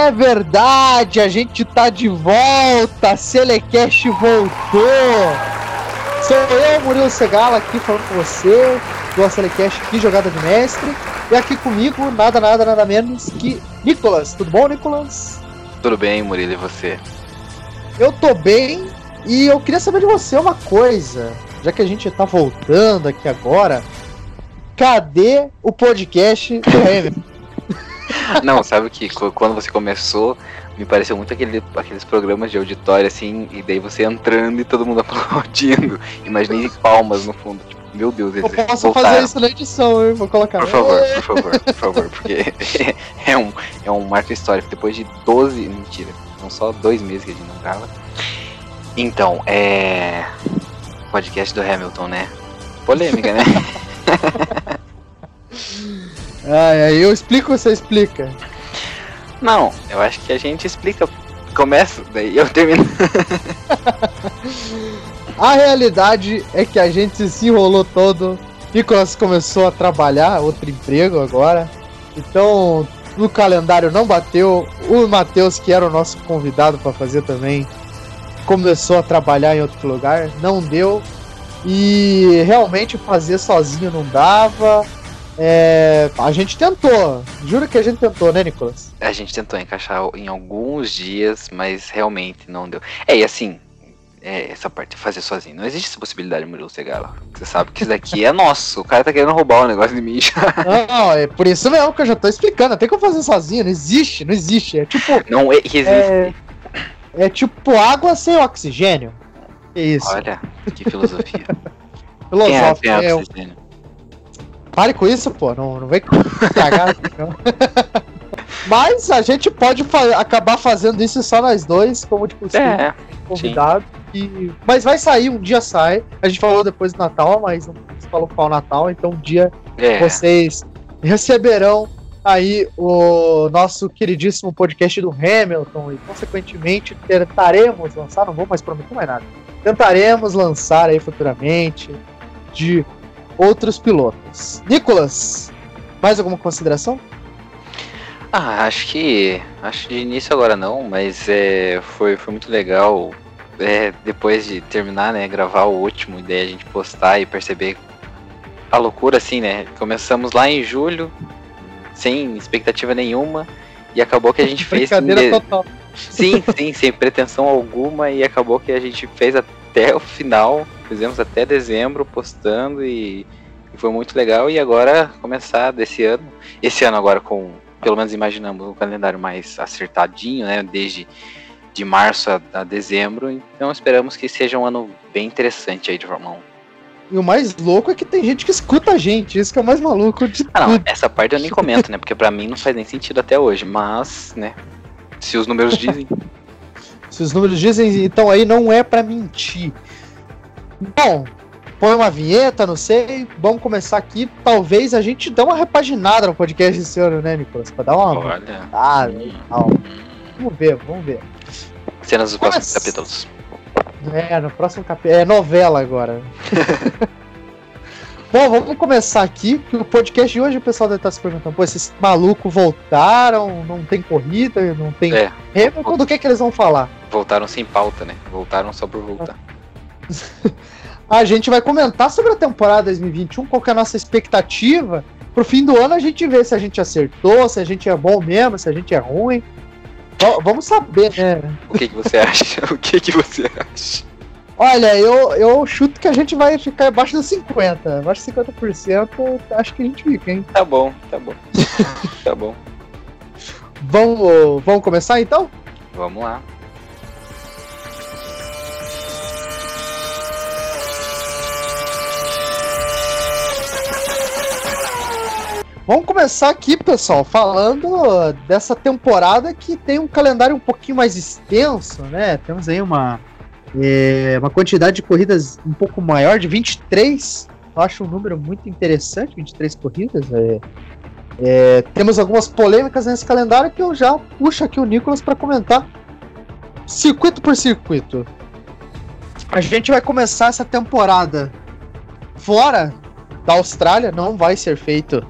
É verdade, a gente tá de volta, Selecast voltou. Sou eu, Murilo Segala, aqui falando com você, do Selecast aqui, Jogada de Mestre. E aqui comigo, nada, nada, nada menos que Nicolas. Tudo bom, Nicolas? Tudo bem, Murilo, e você? Eu tô bem e eu queria saber de você uma coisa, já que a gente tá voltando aqui agora. Cadê o podcast do Hamilton? Não, sabe que quando você começou, me pareceu muito aquele, aqueles programas de auditório, assim, e daí você entrando e todo mundo aplaudindo. Imaginei palmas no fundo, tipo, meu Deus, eles Eu posso voltaram. fazer isso na edição, hein? Vou colocar. Por favor, por favor, por favor, porque é um, é um marco histórico. Depois de 12. Mentira, são só dois meses que a gente não grava. Então, é. Podcast do Hamilton, né? Polêmica, né? Ai, aí eu explico ou você explica? Não, eu acho que a gente explica. Começa, daí eu termino. a realidade é que a gente se enrolou todo. Nicolas começou a trabalhar, outro emprego agora. Então, no calendário não bateu. O Matheus, que era o nosso convidado para fazer também, começou a trabalhar em outro lugar, não deu. E realmente fazer sozinho não dava. É, a gente tentou, juro que a gente tentou, né, Nicolas? A gente tentou encaixar em alguns dias, mas realmente não deu. É, e assim, é, essa parte de fazer sozinho. Não existe essa possibilidade, Murilo Segala. Você sabe que isso daqui é nosso. O cara tá querendo roubar o negócio de mim já. Não, é por isso mesmo que eu já tô explicando. Tem como fazer sozinho. Não existe, não existe. É tipo. Não existe. É, é tipo água sem oxigênio. É isso. Olha, que filosofia. filosofia. É, é oxigênio? Pare com isso, pô. Não, não vem cagar. Mas a gente pode fa acabar fazendo isso só nós dois, como de costume, é, convidado. E... Mas vai sair, um dia sai. A gente falou depois do Natal, mas não falou qual Natal, então um dia é. vocês receberão aí o nosso queridíssimo podcast do Hamilton e consequentemente tentaremos lançar, não vou mais prometer mais nada. Tentaremos lançar aí futuramente de outros pilotos. Nicolas, mais alguma consideração? Ah, acho que. Acho de início agora não, mas é, foi, foi muito legal. É, depois de terminar, né, gravar o último e daí a gente postar e perceber a loucura assim, né? Começamos lá em julho, sem expectativa nenhuma, e acabou que a gente fez. total. Sim, sim, sem pretensão alguma, e acabou que a gente fez até o final Fizemos até dezembro postando e, e foi muito legal. E agora começar desse ano, esse ano agora com, pelo menos imaginamos, um calendário mais acertadinho, né? Desde de março a, a dezembro. Então esperamos que seja um ano bem interessante aí de Fórmula 1. E o mais louco é que tem gente que escuta a gente, isso que é o mais maluco de ah, não, essa parte eu nem comento, né? Porque para mim não faz nem sentido até hoje, mas, né? Se os números dizem. se os números dizem, então aí não é para mentir. Bom, põe uma vinheta, não sei. Vamos começar aqui. Talvez a gente dê uma repaginada no podcast esse ano, né, Nicolas? Pra dar uma. Olha. Ah, Vamos ver, vamos ver. Cenas dos próximos capítulos. É, no próximo capítulo. É novela agora. Bom, vamos começar aqui, que o podcast de hoje o pessoal deve estar se perguntando, pô, esses malucos voltaram, não tem corrida, não tem é. Hamilton, do que que eles vão falar? Voltaram sem pauta, né? Voltaram só por voltar. a gente vai comentar sobre a temporada 2021, qual é a nossa expectativa. Pro fim do ano a gente vê se a gente acertou, se a gente é bom mesmo, se a gente é ruim. vamos saber, né? O que, que você acha? O que, que você acha? Olha, eu, eu chuto que a gente vai ficar abaixo dos 50. Abaixo de 50%, acho que a gente fica, hein? Tá bom, tá bom. tá bom. Vamos, vamos começar então? Vamos lá. Vamos começar aqui, pessoal, falando dessa temporada que tem um calendário um pouquinho mais extenso, né? Temos aí uma, é, uma quantidade de corridas um pouco maior, de 23. Eu acho um número muito interessante, 23 corridas. É, é, temos algumas polêmicas nesse calendário que eu já puxo aqui o Nicolas para comentar. Circuito por circuito. A gente vai começar essa temporada fora da Austrália, não vai ser feito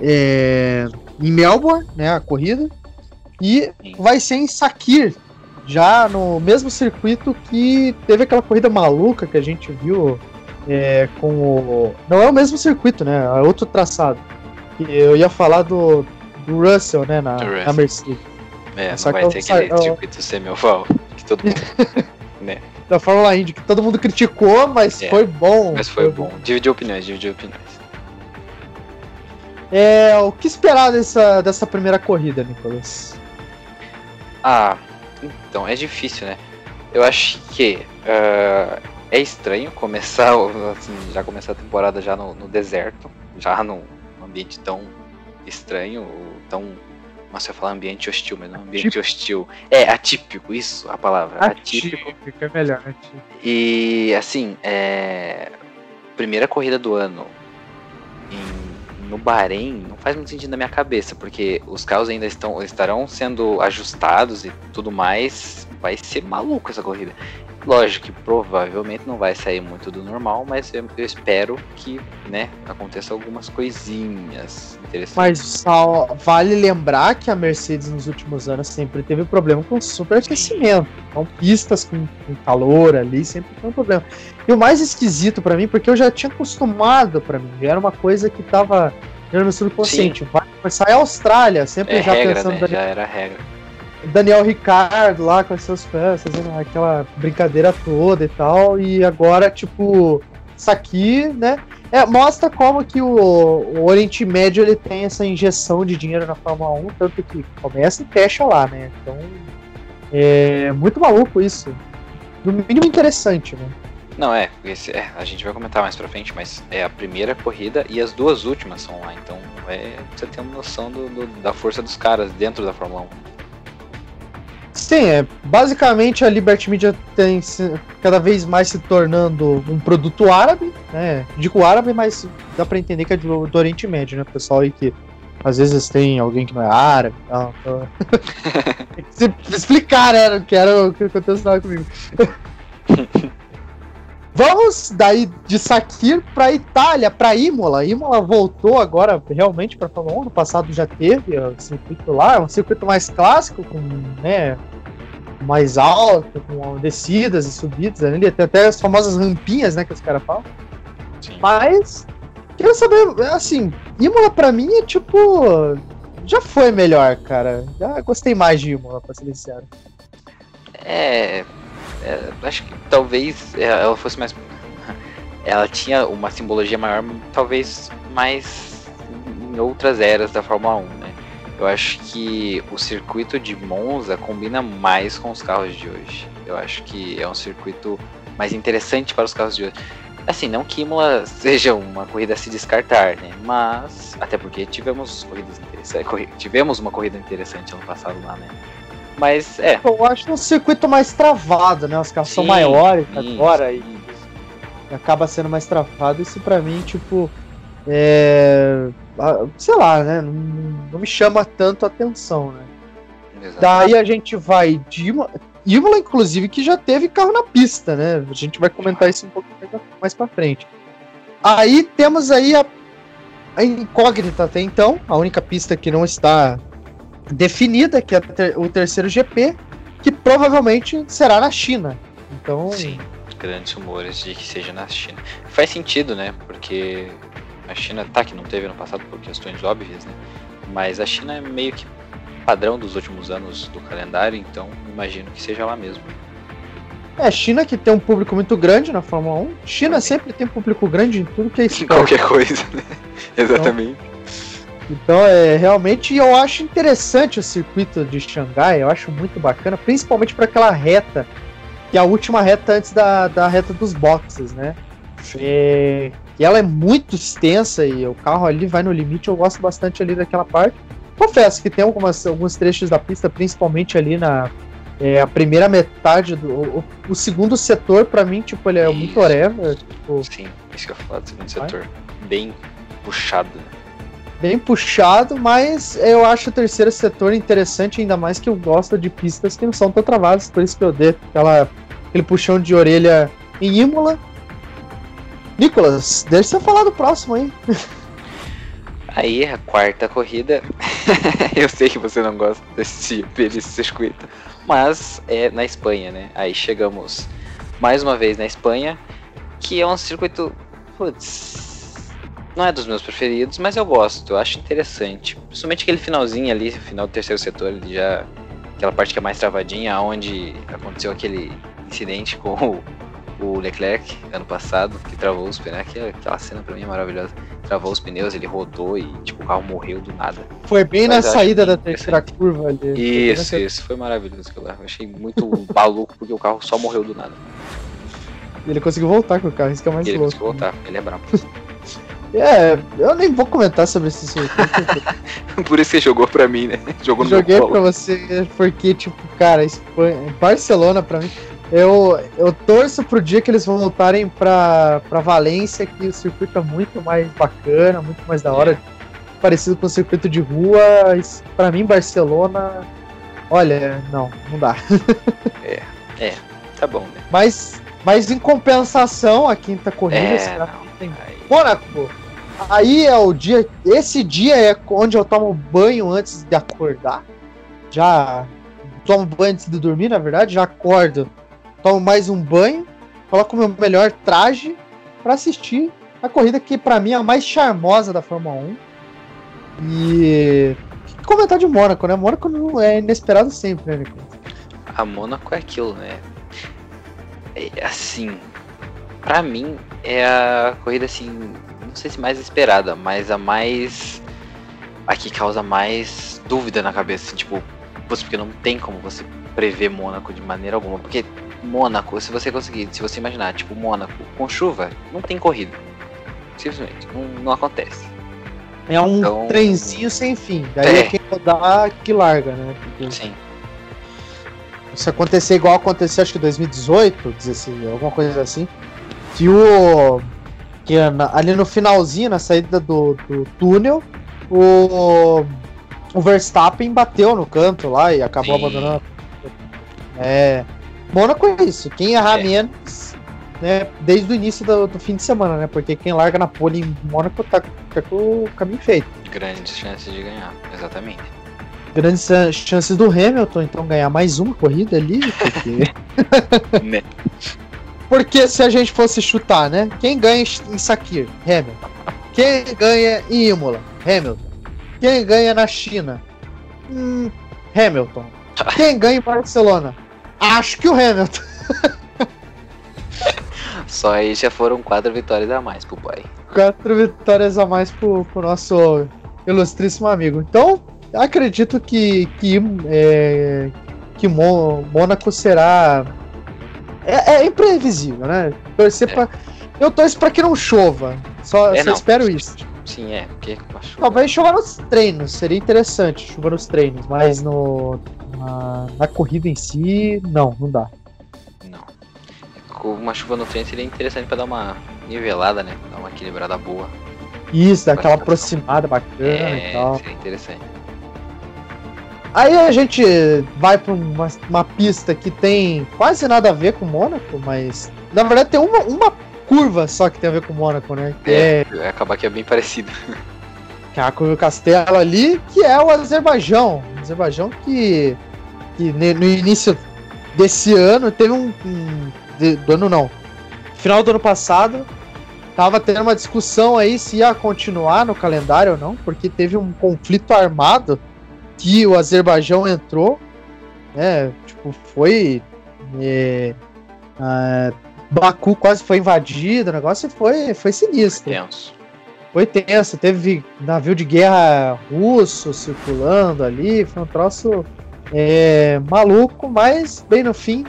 é, em Melbourne, né, a corrida. E vai ser em Sakir, já no mesmo circuito que teve aquela corrida maluca que a gente viu é, com o. Não é o mesmo circuito, né? É outro traçado. Eu ia falar do, do Russell, né? Na, na Mercedes. É, Só não vai ter aquele eu... circuito semi-oval que todo mundo. né? Da Fórmula Indy, que todo mundo criticou, mas é, foi bom. Mas foi, foi bom. bom. Dividiu opiniões, dividiu opiniões. É, o que esperar dessa, dessa primeira corrida, Nicolas? Ah, então, é difícil, né? Eu acho que uh, é estranho começar, assim, já começar a temporada já no, no deserto, já num ambiente tão estranho, tão. Nossa, eu ia falar ambiente hostil, mas não ambiente hostil. É, atípico, isso, a palavra. Atípico. atípico. É melhor, atípico. E, assim, é. Primeira corrida do ano no Bahrein não faz muito sentido na minha cabeça, porque os carros ainda estão, estarão sendo ajustados e tudo mais. Vai ser maluco essa corrida. Lógico que provavelmente não vai sair muito do normal, mas eu, eu espero que, né, aconteça algumas coisinhas interessantes. Mas só vale lembrar que a Mercedes nos últimos anos sempre teve problema com superaquecimento. Então pistas com, com, calor ali sempre tem um problema. E o mais esquisito para mim, porque eu já tinha acostumado para mim, era uma coisa que tava no meu subconsciente. Vai começar a Austrália, sempre é já regra, pensando. Né? Já era regra Daniel Ricardo lá com as suas fãs, fazendo aquela brincadeira toda e tal. E agora, tipo, isso aqui, né? É, mostra como que o, o, Oriente Médio ele tem essa injeção de dinheiro na Fórmula 1, tanto que começa e fecha lá, né? Então, é muito maluco isso. No mínimo interessante, né? Não, é, esse, é, a gente vai comentar mais pra frente, mas é a primeira corrida e as duas últimas são lá, então é, você tem uma noção do, do, da força dos caras dentro da Fórmula 1. Sim, é, basicamente a Liberty Media tem se, cada vez mais se tornando um produto árabe, né? Digo árabe, mas dá para entender que é do, do, Oriente Médio, né? Pessoal aí que às vezes tem alguém que não é árabe tal. Então... tem que explicar, né? Que era o que aconteceu comigo. Vamos daí de Sakir para Itália, para Imola. Imola voltou agora realmente para Fórmula 1. No passado já teve o circuito lá, é um circuito mais clássico, com né, mais alto, com descidas e subidas. Ali, tem até as famosas rampinhas né, que os caras falam. Sim. Mas, quero saber, assim, Imola para mim é tipo. Já foi melhor, cara. Já gostei mais de Imola, pra ser sincero. É, é, acho que talvez é, ela fosse mais. Ela tinha uma simbologia maior, talvez mais em outras eras da Fórmula 1, né? Eu acho que o circuito de Monza combina mais com os carros de hoje. Eu acho que é um circuito mais interessante para os carros de hoje. Assim, não que Imola seja uma corrida a se descartar, né? Mas, até porque tivemos corridas interessantes. Tivemos uma corrida interessante ano passado lá, né? Mas é. Eu acho um circuito mais travado, né? Os carros sim, são maiores sim, agora sim. e acaba sendo mais travado. Isso pra mim, tipo. É. Sei lá, né? Não, não me chama tanto a atenção, né? Exato. Daí a gente vai de. Imola, inclusive, que já teve carro na pista, né? A gente vai comentar isso um pouco mais pra frente. Aí temos aí a, a incógnita até então, a única pista que não está definida, que é o terceiro GP, que provavelmente será na China. Então. Sim, grandes rumores de que seja na China. Faz sentido, né? Porque a China tá que não teve no passado por questões óbvias, né? Mas a China é meio que padrão dos últimos anos do calendário, então imagino que seja lá mesmo. É, China que tem um público muito grande na Fórmula 1. China sempre tem público grande em tudo que é esporte. Qualquer coisa, né? Exatamente. Então, então, é realmente eu acho interessante o circuito de Xangai, eu acho muito bacana, principalmente para aquela reta, que é a última reta antes da, da reta dos boxes, né? É, e ela é muito extensa e o carro ali vai no limite, eu gosto bastante ali daquela parte. Confesso que tem algumas, alguns trechos da pista, principalmente ali na é, a primeira metade do. O, o segundo setor, para mim, tipo, ele é isso. muito whatever. Tipo, Sim, isso que eu falo do segundo setor. Bem puxado, né? Bem puxado, mas eu acho o terceiro setor interessante, ainda mais que eu gosto de pistas que não são tão travadas, por isso que eu dei aquela, aquele puxão de orelha em Imola. Nicolas, deixa você falar do próximo aí. Aí a quarta corrida, eu sei que você não gosta desse, desse circuito, mas é na Espanha, né? Aí chegamos mais uma vez na Espanha, que é um circuito, putz, não é dos meus preferidos, mas eu gosto, eu acho interessante. Principalmente aquele finalzinho ali, final do terceiro setor, ele já aquela parte que é mais travadinha, onde aconteceu aquele incidente com o, o Leclerc ano passado, que travou os pneus. Aquela cena pra mim é maravilhosa. Travou os pneus, ele rodou e tipo, o carro morreu do nada. Foi bem Mas na saída da terceira curva ali. Isso, isso, foi maravilhoso aquilo lá. Eu achei muito maluco porque o carro só morreu do nada. Ele conseguiu voltar com o carro, isso que é mais ele louco. Ele conseguiu voltar, ele é brabo. É, eu nem vou comentar sobre esse circuito. Por isso que você jogou pra mim, né? Jogou no Joguei pra você, porque, tipo, cara, Espanha, Barcelona pra mim. Eu, eu torço pro dia que eles voltarem pra, pra Valência, que o circuito é muito mais bacana, muito mais da hora. Parecido com o circuito de rua. Pra mim, Barcelona. Olha, não, não dá. é, é, tá bom, né? Mas, mas em compensação, a quinta corrida, é, tem Mônaco. Aí é o dia. Esse dia é onde eu tomo banho antes de acordar. Já tomo banho antes de dormir, na verdade. Já acordo, tomo mais um banho, coloco meu melhor traje para assistir a corrida que para mim é a mais charmosa da Fórmula 1. E comentar de Mônaco, né? Mônaco não é inesperado sempre, né? A Mônaco é aquilo, né? É, assim, para mim é a corrida assim, não sei se mais esperada, mas a mais a que causa mais dúvida na cabeça, assim, tipo, porque não tem como você prever Mônaco de maneira alguma, porque Mônaco, se você conseguir, se você imaginar, tipo, Mônaco com chuva, não tem corrida. Simplesmente, não, não acontece. É um então, trenzinho sem fim. Daí é, quem rodar que larga, né? Porque... Sim se acontecer igual aconteceu acho que 2018, alguma coisa assim, que o. Que ali no finalzinho, na saída do, do túnel, o, o Verstappen bateu no canto lá e acabou Sim. abandonando. É. Mônaco é isso. Quem errar é. menos, né? Desde o início do, do, fim de semana, né? Porque quem larga na pole em Mônaco tá, tá com o caminho feito. Grandes chances de ganhar, exatamente. Grandes chances do Hamilton, então, ganhar mais uma corrida ali, porque. né? Porque se a gente fosse chutar, né? Quem ganha em Sakir? Hamilton. Quem ganha em Imola? Hamilton. Quem ganha na China? Hum, Hamilton. Quem ganha em Barcelona? Acho que o Hamilton. Só aí já foram quatro vitórias a mais pro pai. Quatro vitórias a mais pro, pro nosso ilustríssimo amigo. Então, acredito que, que, é, que Mônaco será é, é imprevisível, né? Torcer é. pra. Eu torço pra que não chova. Só, é, só não. espero isso. Sim, é. Porque Talvez chover nos treinos, seria interessante chover nos treinos, mas no, na, na corrida em si, não, não dá. Não. Uma chuva no treino seria interessante pra dar uma nivelada, né? Dar uma equilibrada boa. Isso, dar aquela aproximada bacana é, e tal. Seria interessante. Aí a gente vai para uma, uma, pista que tem quase nada a ver com Mônaco, mas na verdade tem uma, uma curva só que tem a ver com Mônaco, né? Que é, é... acabar que é bem parecido. Que é a curva Castelo ali, que é o Azerbaijão. O Azerbaijão que, que no início desse ano teve um. um de, do ano não. Final do ano passado, tava tendo uma discussão aí se ia continuar no calendário ou não, porque teve um conflito armado que o Azerbaijão entrou, né? Tipo, foi. É, Baku quase foi invadido, o negócio foi, foi sinistro. Foi tenso. Foi tenso, teve navio de guerra russo circulando ali, foi um troço é, maluco, mas bem no fim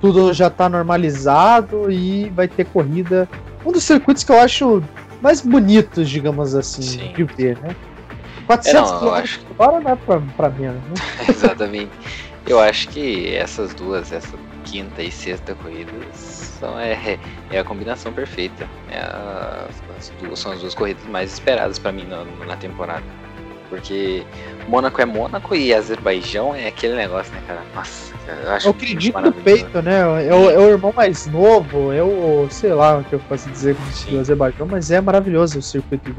tudo já tá normalizado e vai ter corrida. Um dos circuitos que eu acho mais bonitos, digamos assim, Sim. de ver, né? 400 é, não, eu acho... agora não é pra, pra menos, né? Exatamente. Eu acho que essas duas, essa quinta e sexta corridas, são, é, é a combinação perfeita. É a, as duas, são as duas corridas mais esperadas para mim na, na temporada. Porque Mônaco é Mônaco e Azerbaijão é aquele negócio, né, cara? Nossa, eu acho Eu acredito no peito, né? É o, é o, irmão mais novo, é o, sei lá o que eu posso dizer com o Azerbaijão, mas é maravilhoso o circuito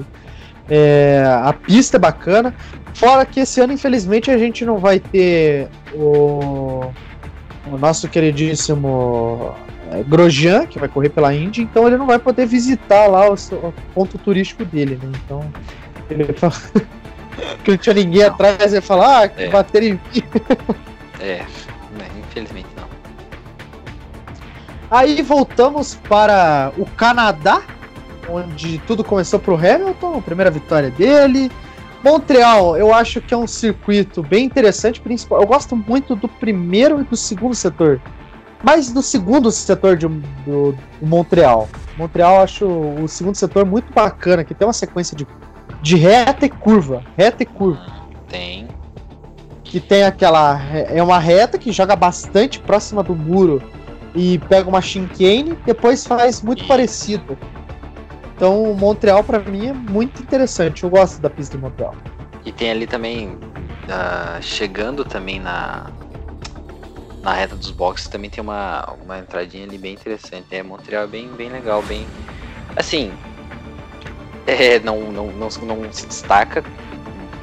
É, a pista é bacana. Fora que esse ano, infelizmente, a gente não vai ter o, o nosso queridíssimo é, Grosjean, que vai correr pela Indy, então ele não vai poder visitar lá o, o ponto turístico dele, né? Então, ele que não tinha ninguém não. atrás e falar, ah, que é. bater em mim. é, infelizmente não. Aí voltamos para o Canadá, onde tudo começou pro Hamilton, a primeira vitória dele. Montreal, eu acho que é um circuito bem interessante, principal. Eu gosto muito do primeiro e do segundo setor, mas do segundo setor de, do, do Montreal. Montreal, acho o segundo setor muito bacana, que tem uma sequência de, de reta e curva, reta e curva. Tem. Que tem aquela é uma reta que joga bastante próxima do muro e pega uma chicane, depois faz muito e... parecido. Então, Montreal para mim é muito interessante. Eu gosto da pista de Montreal. E tem ali também, uh, chegando também na, na reta dos boxes, também tem uma, uma entradinha ali bem interessante. É, Montreal é bem, bem legal, bem. Assim, é, não, não, não, não se destaca,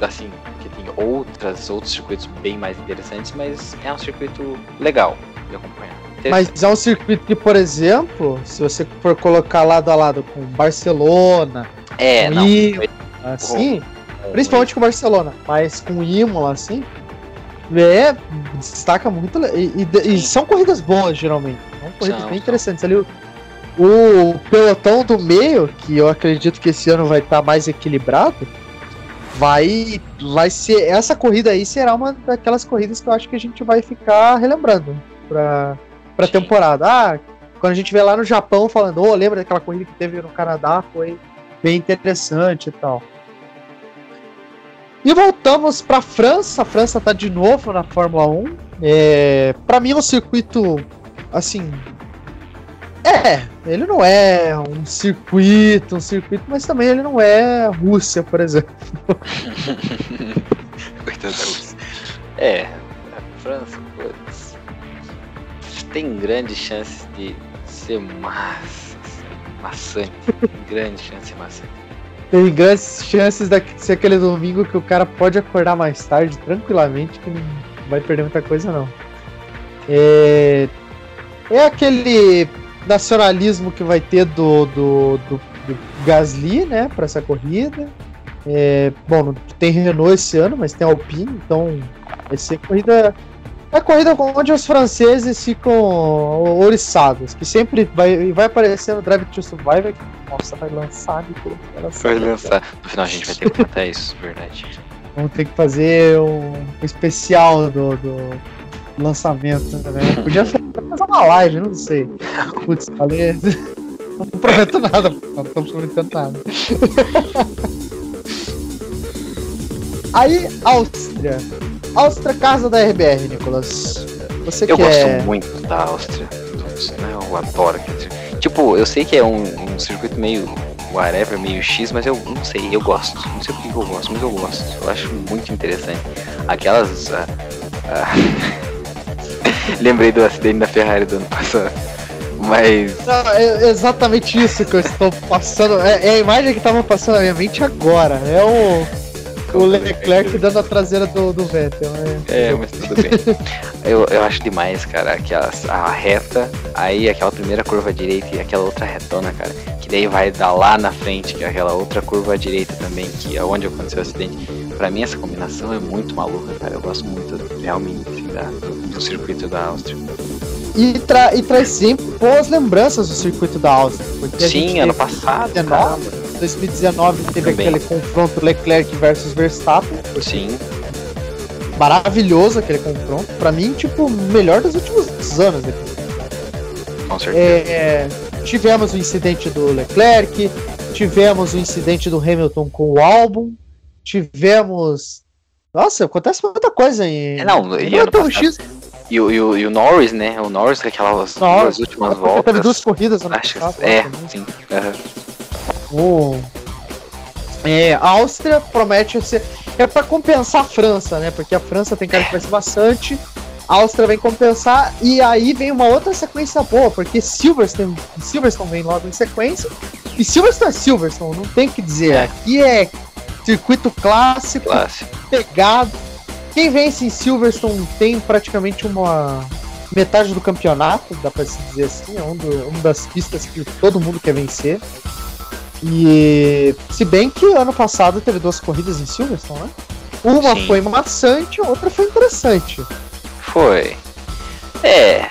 assim, que tem outras, outros circuitos bem mais interessantes, mas é um circuito legal de acompanhar. Mas é um circuito que, por exemplo, se você for colocar lado a lado com Barcelona, é, com não, Imola, assim, principalmente com Barcelona, mas com Imola, assim, é, destaca muito. E, e, e são corridas boas, geralmente. São corridas bem interessantes. Ali, o, o pelotão do meio, que eu acredito que esse ano vai estar tá mais equilibrado, vai, vai ser. Essa corrida aí será uma daquelas corridas que eu acho que a gente vai ficar relembrando. Pra, pra temporada. Ah, quando a gente vê lá no Japão falando, oh, lembra daquela corrida que teve no Canadá? Foi bem interessante e tal. E voltamos para a França. A França está de novo na Fórmula 1. É, para mim é um circuito assim. É, ele não é um circuito, um circuito, mas também ele não é Rússia, por exemplo. Da Rússia. É, a França, tem grandes chances de ser massa, maçante. grandes chances de maçante. Tem grandes chances de ser aquele domingo que o cara pode acordar mais tarde tranquilamente, que não vai perder muita coisa não. É, é aquele nacionalismo que vai ter do, do, do, do Gasly, né, para essa corrida. É, bom, tem Renault esse ano, mas tem Alpine, então vai ser corrida é a corrida onde os franceses ficam ouriçados, que sempre vai, vai aparecer no Drive to Survive. Que, nossa, vai lançar Vai lançar. No final a gente vai ter que contar isso, verdade. Vamos ter que fazer um especial do, do lançamento, né? Podia fazer uma live, não sei. Putz, falei. Não prometo nada, não tô prometendo nada. Aí, Áustria. Áustria, casa da RBR, Nicolas. Você eu gosto muito da Áustria. Né? Eu adoro. Tipo, eu sei que é um, um circuito meio whatever, meio X, mas eu não sei, eu gosto. Não sei por que eu gosto, mas eu gosto. Eu acho muito interessante. Aquelas. Uh, uh... Lembrei do acidente da Ferrari do ano passado. Mas. Não, é exatamente isso que eu estou passando. É, é a imagem que estava passando na minha mente agora. É o o Leclerc dando a traseira do, do Vettel, né? É, mas tudo bem. eu, eu acho demais, cara, que a, a reta, aí aquela primeira curva direita e aquela outra retona, cara, que daí vai dar lá na frente, que é aquela outra curva direita também, que é onde aconteceu o acidente. Pra mim essa combinação é muito maluca, cara. Eu gosto muito realmente assim, da, do, circuito da Áustria. E, tra e traz sempre boas lembranças do circuito da Áustria. Sim, ano passado. 2019 teve Também. aquele confronto Leclerc versus Verstappen. Sim. Maravilhoso aquele confronto. Pra mim, tipo, melhor dos últimos anos. Com certeza. É, tivemos o incidente do Leclerc, tivemos o incidente do Hamilton com o álbum, tivemos. Nossa, acontece muita coisa aí. É, não, e, ano passado, X... e, o, e, e o Norris, né? O Norris com aquelas duas últimas voltas. Teve duas corridas, acho. Passado, é, sim. Uhum. O é, a Áustria promete ser. É para compensar a França, né? Porque a França tem cara que vai ser bastante. A Áustria vem compensar. E aí vem uma outra sequência boa, porque Silverstone, Silverstone vem logo em sequência. E Silverstone é Silverstone, não tem o que dizer. Aqui é Circuito clássico, clássico, pegado. Quem vence em Silverstone tem praticamente uma metade do campeonato, dá pra se dizer assim. É um do, uma das pistas que todo mundo quer vencer. E se bem que ano passado teve duas corridas em Silverstone, né? Uma Sim. foi maçante, a outra foi interessante. Foi. É.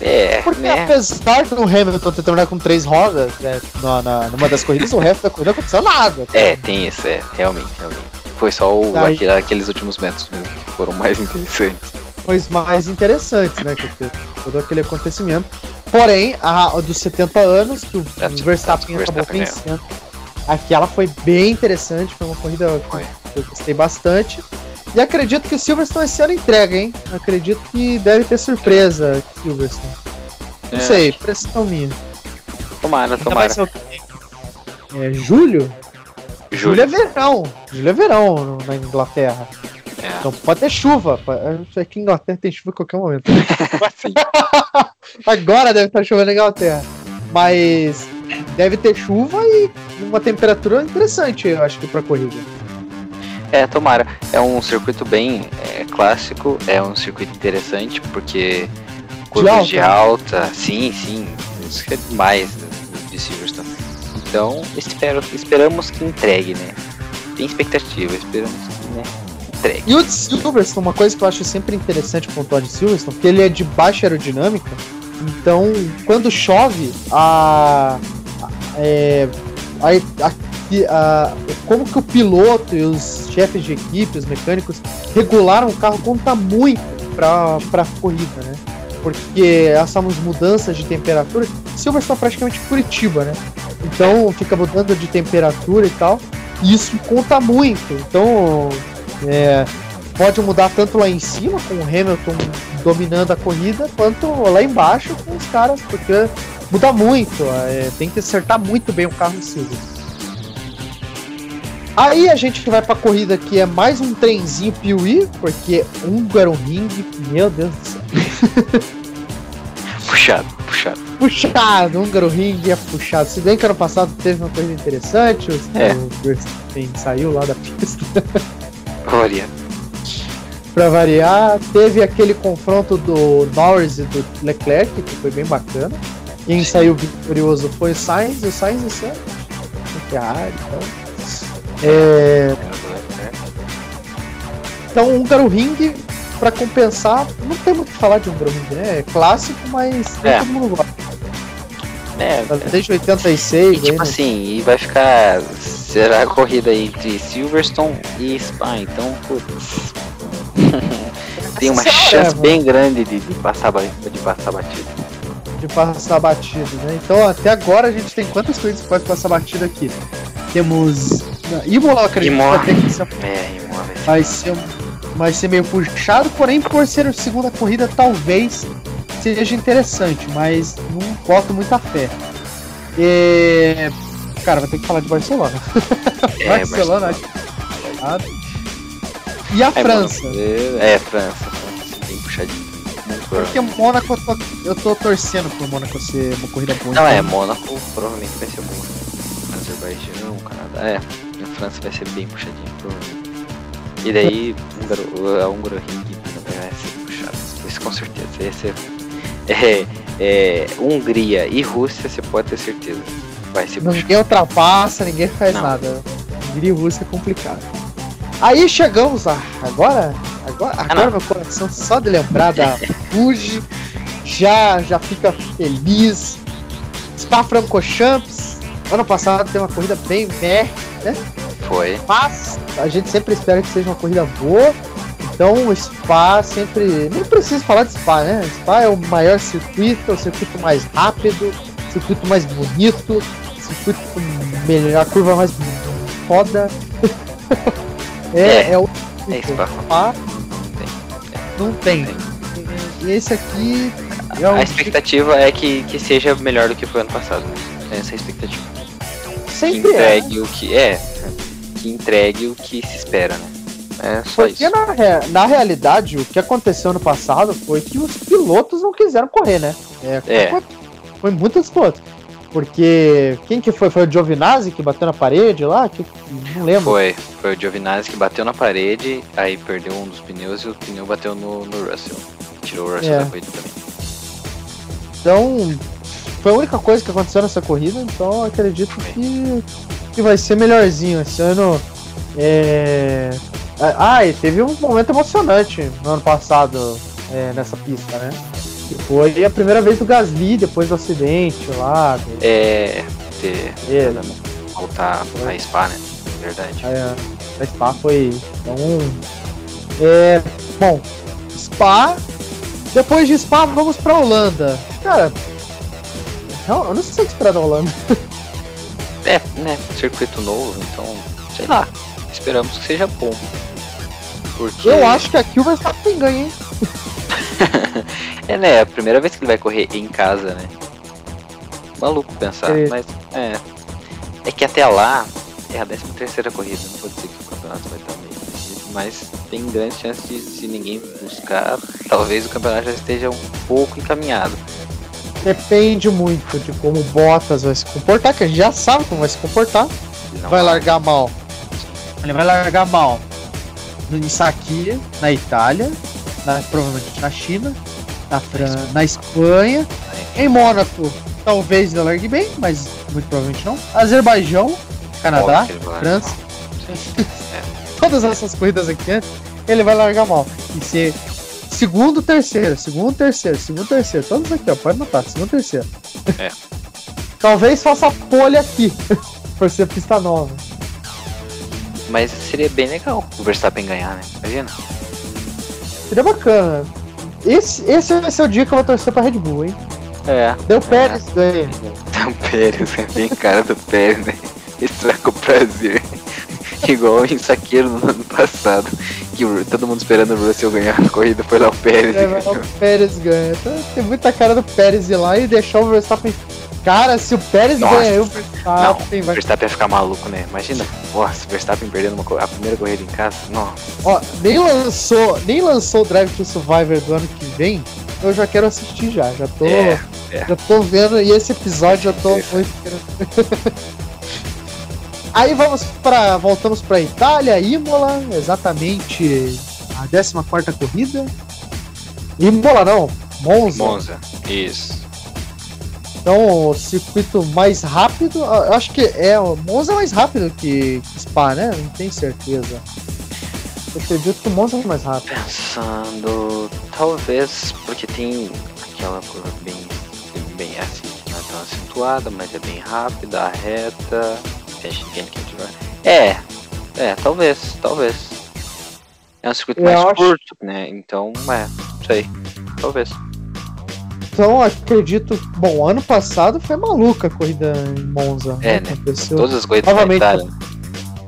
É. Porque né? apesar do Hamilton ter terminado com três rodas né, na, numa das corridas, o resto da corrida não aconteceu nada. É, tem isso, é, realmente, realmente. Foi só o, aquele, aqueles últimos metros mesmo que foram mais interessantes. Foi mais interessantes, né? todo aquele acontecimento. Porém, a, a dos 70 anos, que o é, Verstappen acabou vencendo. Aquela foi bem interessante, foi uma corrida que eu gostei bastante. E acredito que o Silverstone esse ano entrega, hein? Acredito que deve ter surpresa, Silverstone. Não é. sei, pressão minha. Tomara, tomara. É, julho? Julho é verão. Julho é verão na Inglaterra. É. Então pode ter chuva. Aqui em Inglaterra tem chuva a qualquer momento. Agora deve estar chovendo na Inglaterra. Mas deve ter chuva e uma temperatura interessante, eu acho que pra corrida. É, tomara. É um circuito bem é, clássico, é um circuito interessante, porque curvas de alta, de alta sim, sim, isso é demais de Silverstone. Então, espero, esperamos que entregue, né? Tem expectativa, esperamos que né, entregue. E o Silverstone, uma coisa que eu acho sempre interessante pontuar de Silverstone, porque ele é de baixa aerodinâmica, então quando chove, a. É, a, a a, como que o piloto e os chefes de equipe, os mecânicos, regularam o carro conta muito para a corrida, né? Porque essas mudanças de temperatura, Silverstone é praticamente Curitiba, né? Então fica mudando de temperatura e tal, e isso conta muito. Então é, pode mudar tanto lá em cima, com o Hamilton dominando a corrida, quanto lá embaixo com os caras, porque muda muito. É, tem que acertar muito bem o carro em Silverstone. Aí a gente vai pra corrida que é mais um trenzinho Piuí, porque Húngaro Ring, meu Deus do céu. puxado, puxado. Puxado, Húngaro Ring é puxado. Se bem que ano passado teve uma coisa interessante, é. o Verstappen saiu lá da pista. Olha. pra variar, teve aquele confronto do Norris e do Leclerc, que foi bem bacana. Quem saiu vitorioso foi o Sainz, e o Sainz esse ano. Ferrari, então. É... Então, um Húngaro Ring, pra compensar, não tem muito o que falar de Húngaro Ring, né? É clássico, mas é. todo mundo gosta. É, desde 86. E, tipo aí, né? assim, e vai ficar. Será a corrida de Silverstone e Spa, então, putz. tem uma chance bem grande de, de, passar, de passar batido. De passar batido, né? Então até agora a gente tem quantas corridas que pode passar batido aqui? Temos Imola, acredito Imola. que vai ser... É, Imola vai ser, meio puxado, porém por ser a segunda corrida talvez seja interessante, mas não boto muita fé. E... Cara, vai ter que falar de Barcelona. É, Barcelona, Barcelona. E a é, França? É, França, França, bem puxadinho. Porque Mônaco, eu tô, eu tô torcendo pro Mônaco ser uma corrida boa. Não, então. é, Mônaco provavelmente vai ser boa. Azerbaijão, Canadá, é a França vai ser bem puxadinho, provavelmente. E daí, a Húngaro Ring também vai ser puxado. Isso com certeza. Ser, é, é, Hungria e Rússia, você pode ter certeza. Vai ser puxado. Ninguém ultrapassa, ninguém faz Não. nada. E Rússia é complicado. Aí chegamos a. Agora? Agora, ah, agora meu coração só de lembrar da Fuji já, já fica feliz. Spa Francorchamps. Ano passado tem uma corrida bem meh, né? Foi. Mas a gente sempre espera que seja uma corrida boa. Então o Spa sempre. Nem preciso falar de Spa, né? Spa é o maior circuito, é o circuito mais rápido, circuito mais bonito, circuito com melhor, a curva mais foda. é, é, é, o. É Spa. Spa não tem. E esse aqui. É a expectativa é que, que seja melhor do que foi ano passado, né? Essa é a expectativa sempre que entregue é. o que é, que entregue o que se espera, né? É só Porque isso. Na, na realidade, o que aconteceu no passado foi que os pilotos não quiseram correr, né? É. é. Foi, muitos pilotos. Porque quem que foi? Foi o Giovinazzi que bateu na parede lá? Que, não lembro. Foi, foi o Giovinazzi que bateu na parede, aí perdeu um dos pneus e o pneu bateu no, no Russell. Tirou o Russell é. da corrida também. Então, foi a única coisa que aconteceu nessa corrida, então acredito que, que vai ser melhorzinho. Esse ano. É... Ah, e teve um momento emocionante no ano passado é, nessa pista, né? Foi a primeira vez do Gasly depois do acidente lá. Do... É, ter, é, voltar a Spa, né? Verdade. É, a Spa foi. Então. É, bom, Spa. Depois de Spa, vamos pra Holanda. Cara, eu não sei o que esperar da Holanda. É, né? Circuito novo, então, sei lá. Esperamos que seja bom. Porque... Eu acho que aqui o Verstappen ganha, hein? é, né? É a primeira vez que ele vai correr em casa, né? Maluco pensar, é. mas é. É que até lá é a 13 terceira corrida, não vou dizer que o campeonato vai estar meio perdido, mas tem grande chance de, se ninguém buscar, talvez o campeonato já esteja um pouco encaminhado. Depende muito de como o Bottas vai se comportar, que a gente já sabe como vai se comportar. Não vai largar mal. Ele vai largar mal. Isso aqui, na Itália, na, provavelmente na China, na, Fran na Espanha, em Mônaco, talvez ele largue bem, mas muito provavelmente não. Azerbaijão, Canadá, França. Todas essas corridas aqui, ele vai largar mal. E se segundo, terceiro, segundo, terceiro, segundo, terceiro, todos aqui, ó, pode notar, segundo, terceiro. É. talvez faça pole aqui, por ser pista nova. Mas seria bem legal o Verstappen ganhar, né? Imagina. Seria bacana. Esse, esse vai ser o dia que eu vou torcer pra Red Bull, hein? É. Deu Pérez, é. ganha. Deu Pérez, é bem cara do Pérez, né? Estraga o prazer. Igual em Saqueiro no ano passado. Que todo mundo esperando o Russell ganhar a corrida, foi lá o Pérez. É, o Pérez ganha. Então, tem muita cara do Pérez ir lá e deixar o Verstappen Cara, se o Pérez Nossa. ganhar, o Verstappen não, vai. O Verstappen vai ficar maluco, né? Imagina, nossa, o Verstappen perdendo uma, a primeira corrida em casa. Nossa. Ó, nem lançou, nem lançou o Drive to Survivor do ano que vem. Eu já quero assistir já. Já tô. É, é. Já tô vendo. E esse episódio eu tô muito Aí vamos para. Voltamos pra Itália, Imola, exatamente a 14 corrida. Imola não, Monza. Monza, isso. Então, o circuito mais rápido, eu acho que é. O Monza é mais rápido que Spa, né? Não tenho certeza. Eu acredito que o Monza é mais rápido. Pensando, talvez porque tem aquela curva bem, bem assim, não é tão acentuada, mas é bem rápida, reta. É, é, talvez, talvez. É um circuito eu mais acho... curto, né? Então, é, sei, talvez. Então, acredito. Bom, ano passado foi maluca a corrida em Monza. É, né? Aconteceu. Todas as corridas novamente,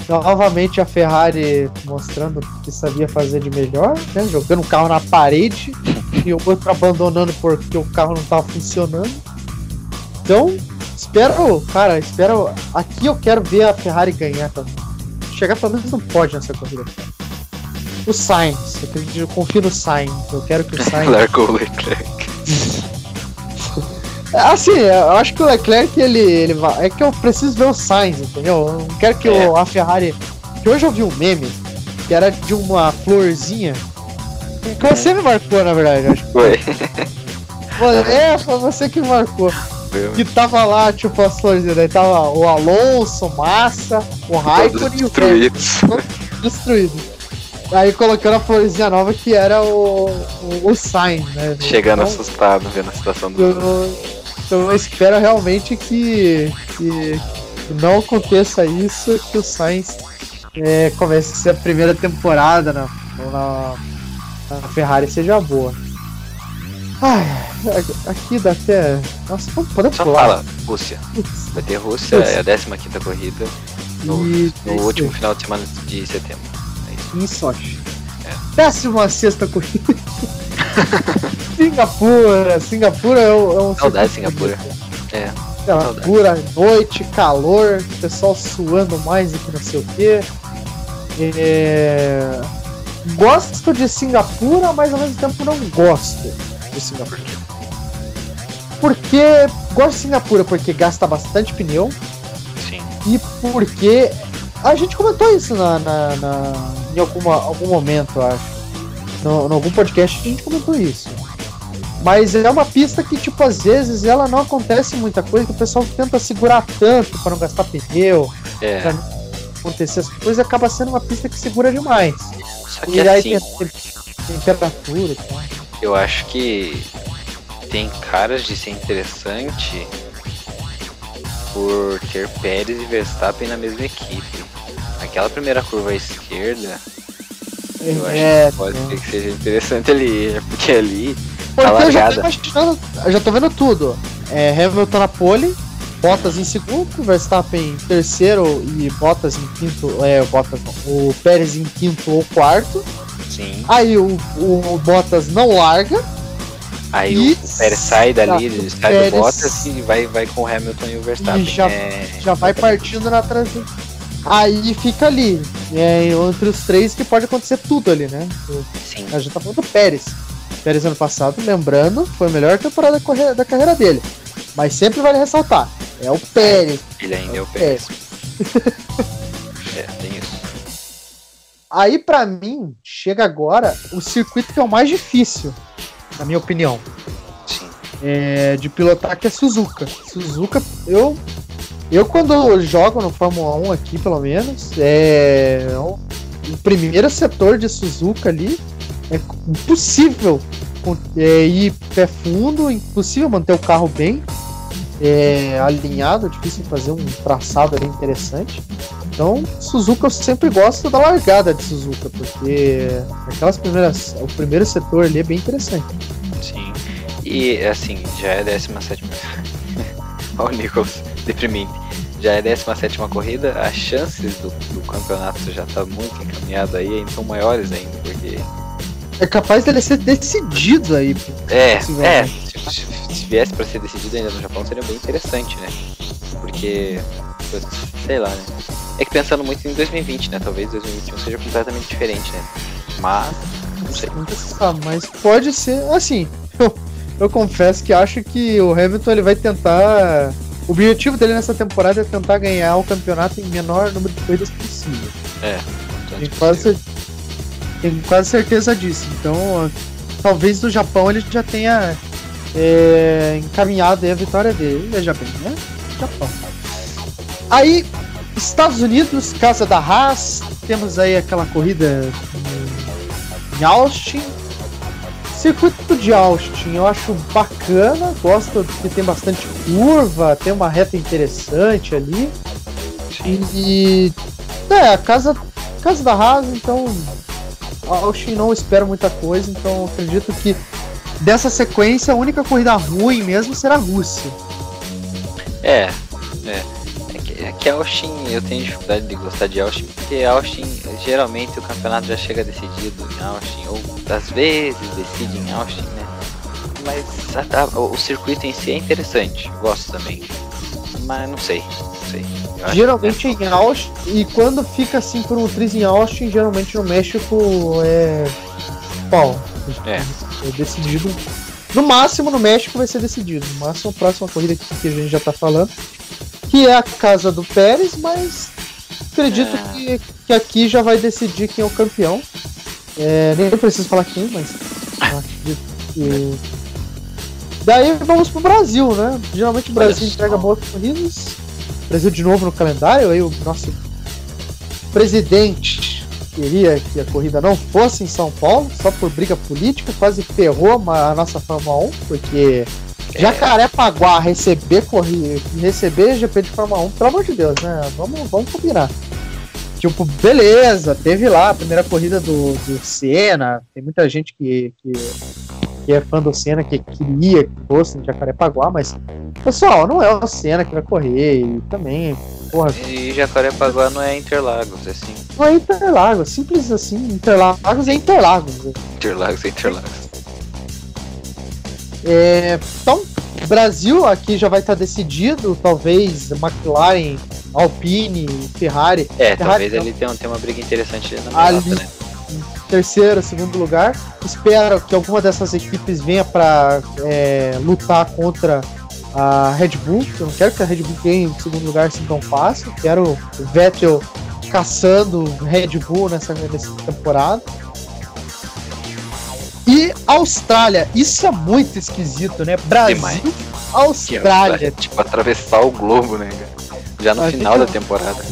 novamente a Ferrari mostrando o que sabia fazer de melhor, né? Jogando o carro na parede e o outro abandonando porque o carro não estava funcionando. Então, espero, cara, espero. Aqui eu quero ver a Ferrari ganhar também. Chegar pelo menos não pode nessa corrida. O Sainz, eu, acredito, eu confio no Sainz. Eu quero que o Sainz. Largou o Leclerc. Assim, eu acho que o Leclerc, ele, ele vai. É que eu preciso ver o Sainz, entendeu? Eu não quero que é. o, a Ferrari. Que hoje eu vi um meme que era de uma florzinha. Que você me marcou, na verdade, acho que foi. É, foi você que marcou. Que tava lá, tipo, as florzinhas. Daí tava o Alonso, Massa, o Raikkonen e o Hamilton. Destruído. Aí colocando a florzinha nova que era o, o, o Sainz, né? Chegando então, assustado vendo a situação do. Eu espero realmente que, que não aconteça isso, que o Sainz é, comece a ser a primeira temporada na, na, na Ferrari seja boa. Ai, aqui dá até. Nossa, podemos Só pular. fala, Rússia. Vai ter Rússia, é a 15 corrida no, no último final de semana de setembro. É em Sochi. É. 16 corrida. Singapura, Singapura é um. É um Saudade de Singapura. É. Singapura, noite, calor, pessoal suando mais do que não sei o que. É... Gosto de Singapura, mas ao mesmo tempo não gosto de Singapura. porque gosto de Singapura porque gasta bastante pneu. Sim. E porque a gente comentou isso na, na, na em alguma, algum momento, acho. No, no algum podcast a gente comentou isso. Mas é uma pista que, tipo, às vezes ela não acontece muita coisa, que o pessoal tenta segurar tanto para não gastar pneu, é. pra não acontecer as coisas, acaba sendo uma pista que segura demais. Só que e assim, aí tem temperatura. Eu acho que tem caras de ser interessante por ter Pérez e Verstappen na mesma equipe. Aquela primeira curva à esquerda, eu é, acho que pode ser que seja interessante ali, porque ali porque tá eu já tô imaginando, eu já tô vendo tudo. É, Hamilton na pole, Bottas em segundo, Verstappen em terceiro e Bottas em quinto, é, Bottas o Pérez em quinto ou quarto. Sim. Aí o, o Bottas não larga, Aí e... o Pérez sai dali, ele sai Pérez... do Bottas e vai, vai com o Hamilton e o Verstappen. E já, é... já vai partindo na traseira. Aí fica ali, é, entre os três que pode acontecer tudo ali, né? Sim. A gente tá falando do Pérez. Pérez ano passado, lembrando, foi a melhor temporada da carreira dele. Mas sempre vale ressaltar, é o Pérez. Ele ainda é o Pérez. é, tem isso. Aí para mim, chega agora o circuito que é o mais difícil na minha opinião. Sim. É, de pilotar que é Suzuka. Suzuka, eu eu quando jogo no Fórmula 1 aqui, pelo menos, é o, primeiro setor de Suzuka ali é impossível é, ir pé fundo, impossível manter o carro bem é, alinhado, difícil fazer um traçado ali interessante. Então, Suzuka eu sempre gosto da largada de Suzuka, porque aquelas primeiras. O primeiro setor ali é bem interessante. Sim. E assim, já é a 17. Olha o Nichols, deprimente. Já é a 17 corrida, as chances do, do campeonato já tá muito encaminhado aí, ainda são maiores ainda, porque. É capaz dele ser decidido aí. É, é. Se, se viesse para ser decidido ainda no Japão seria bem interessante, né? Porque sei lá, né? É que pensando muito em 2020, né? Talvez 2021 seja completamente diferente, né? Mas, não sei. Ah, mas pode ser, assim, eu, eu confesso que acho que o Hamilton ele vai tentar. O objetivo dele nessa temporada é tentar ganhar o campeonato em menor número de corridas possível. É, tem quase, tenho quase certeza disso. Então, talvez no Japão ele já tenha é, encaminhado a vitória dele. Veja bem, né? Japão. Aí, Estados Unidos, casa da Haas, temos aí aquela corrida em Austin. Circuito de Austin eu acho bacana, gosto que tem bastante curva, tem uma reta interessante ali. E é, a casa, casa da Haas, então Austin não espero muita coisa, então acredito que dessa sequência a única corrida ruim mesmo será a Rússia. É, é. É que Austin, eu tenho dificuldade de gostar de Austin, porque Austin, geralmente o campeonato já chega decidido em Austin, ou às vezes decide em Austin, né? Mas a, a, o circuito em si é interessante, gosto também. Mas não sei, não sei. Geralmente é... em Austin, e quando fica assim por um triz em Austin, geralmente no México é. Bom, é. é decidido. No máximo no México vai ser decidido. No máximo a próxima corrida que a gente já tá falando que é a casa do Pérez, mas acredito é. que, que aqui já vai decidir quem é o campeão. É, nem preciso falar quem, mas acredito que. Daí vamos pro Brasil, né? Geralmente o Brasil entrega boas corridas. Brasil de novo no calendário, aí o nosso presidente queria que a corrida não fosse em São Paulo, só por briga política, quase ferrou a nossa Fórmula 1, porque Jacarepaguá receber corrida, receber GP de Fórmula 1, pelo amor de Deus, né? Vamos, vamos combinar. Tipo, beleza, teve lá a primeira corrida do, do Senna, tem muita gente que, que, que é fã do Senna, que queria que fosse em Jacarepaguá, mas, pessoal, não é o Senna que vai correr, e também, porra... E Jacarepaguá não é Interlagos, é assim. Não é Interlagos, simples assim, Interlagos é Interlagos. Interlagos é Interlagos. É, então, Brasil aqui já vai estar decidido, talvez McLaren, Alpine, Ferrari. É, Ferrari, talvez ele tenha, tenha uma briga interessante na ali, né? Terceiro, segundo lugar. Espero que alguma dessas equipes venha para é, lutar contra a Red Bull. Eu não quero que a Red Bull ganhe em segundo lugar assim tão fácil. Quero o Vettel caçando Red Bull nessa, nessa temporada. E Austrália, isso é muito esquisito, né? Brasil, Demais. Austrália. tipo, atravessar o globo, né? Já no a final da temporada.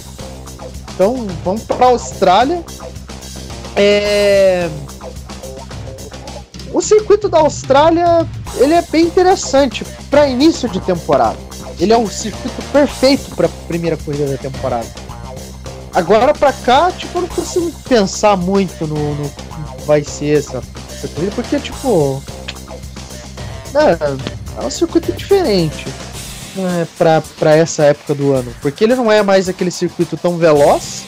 Então, vamos para a Austrália. É... O circuito da Austrália, ele é bem interessante para início de temporada. Ele é um circuito perfeito para a primeira corrida da temporada. Agora para cá, tipo, eu não consigo pensar muito no, no que vai ser essa, essa corrida, porque, tipo, é, é um circuito diferente né, para essa época do ano. Porque ele não é mais aquele circuito tão veloz,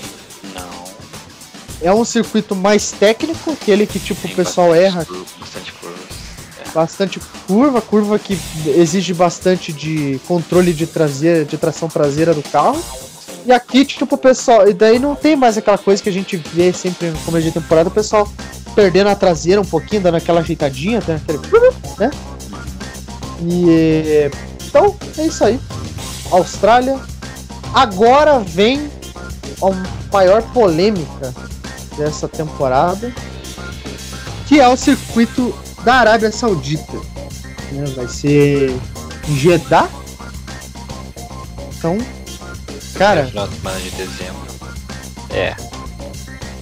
é um circuito mais técnico, aquele que tipo o pessoal erra. bastante curva. É. Bastante curva, curva que exige bastante de controle de traseira, de tração traseira do carro. E aqui, tipo, o pessoal. E daí não tem mais aquela coisa que a gente vê sempre no começo de temporada, o pessoal perdendo a traseira um pouquinho, dando aquela ajeitadinha, né? Aquele, né? E. Então, é isso aí. Austrália. Agora vem a maior polêmica dessa temporada, que é o circuito da Arábia Saudita. Né? Vai ser Jeddah. Então, cara. É final de semana de dezembro. É.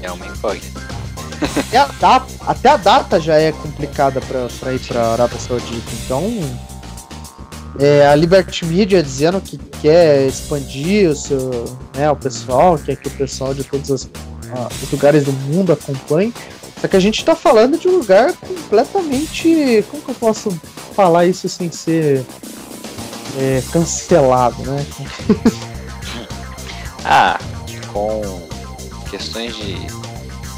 É uma incógnita. até, a data, até a data já é complicada para ir para Arábia Saudita. Então, é, a Liberty Media dizendo que quer expandir o seu, né, o pessoal, quer que o pessoal de todas as os lugares do mundo acompanhem. Só que a gente está falando de um lugar completamente. Como que eu posso falar isso sem ser é, cancelado, né? ah, com questões de.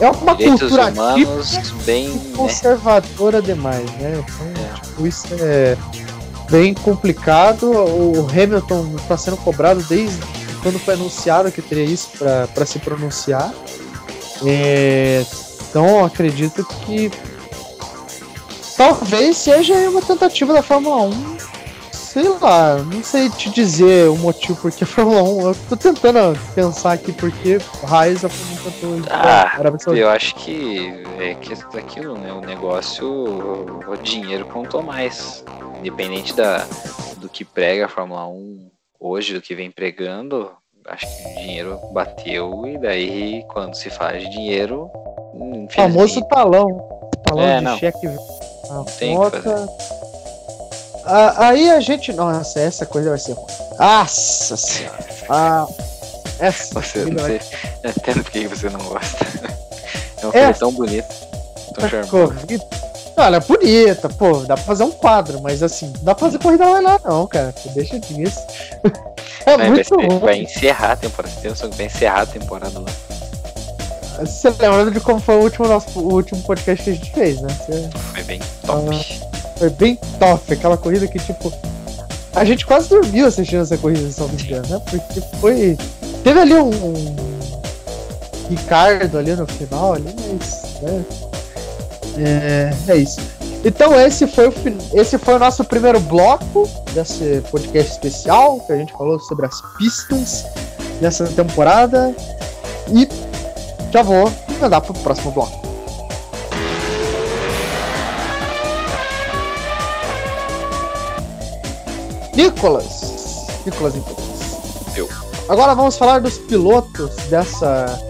É uma cultura humanos bem né? conservadora né? demais, né? Então, é. tipo, isso é bem complicado. O Hamilton está sendo cobrado desde quando foi anunciado que teria isso para se pronunciar. É, então acredito que talvez seja uma tentativa da Fórmula 1. Sei lá, não sei te dizer o motivo porque a Fórmula 1. Eu tô tentando pensar aqui porque Raiz a Fórmula 1 tentou. Ah, eu acho que é que aquilo, né? O negócio, o dinheiro contou mais. Independente da, do que prega a Fórmula 1 hoje, do que vem pregando, acho que o dinheiro bateu e daí quando se faz dinheiro. Famoso talão. Talão é, de não. cheque. A Tem ah, aí a gente. Nossa, essa coisa vai ser ruim. Nossa senhora. Ah, essa. Você não sei. Entendo por que você não gosta. É uma coisa tão bonita. Tão charmosa. Olha, é bonita, pô, dá pra fazer um quadro, mas assim, não dá pra fazer corrida lá não, cara. Deixa disso. É vai, muito vai, vai encerrar a temporada. Tem que vai encerrar a temporada lá. Você lembra de como foi o último, nosso, o último podcast que a gente fez, né? Você... Foi bem top. Ah, foi bem top. Aquela corrida que, tipo. A gente quase dormiu assistindo essa corrida, se não me engano, né? Porque foi. Teve ali um, um. Ricardo ali no final, ali, mas. Né? É, é isso. Então esse foi, o, esse foi o nosso primeiro bloco desse podcast especial, que a gente falou sobre as pistas dessa temporada. E já vou mandar para o próximo bloco. Nicolas! Nicolas Nicolas. Eu. Agora vamos falar dos pilotos dessa,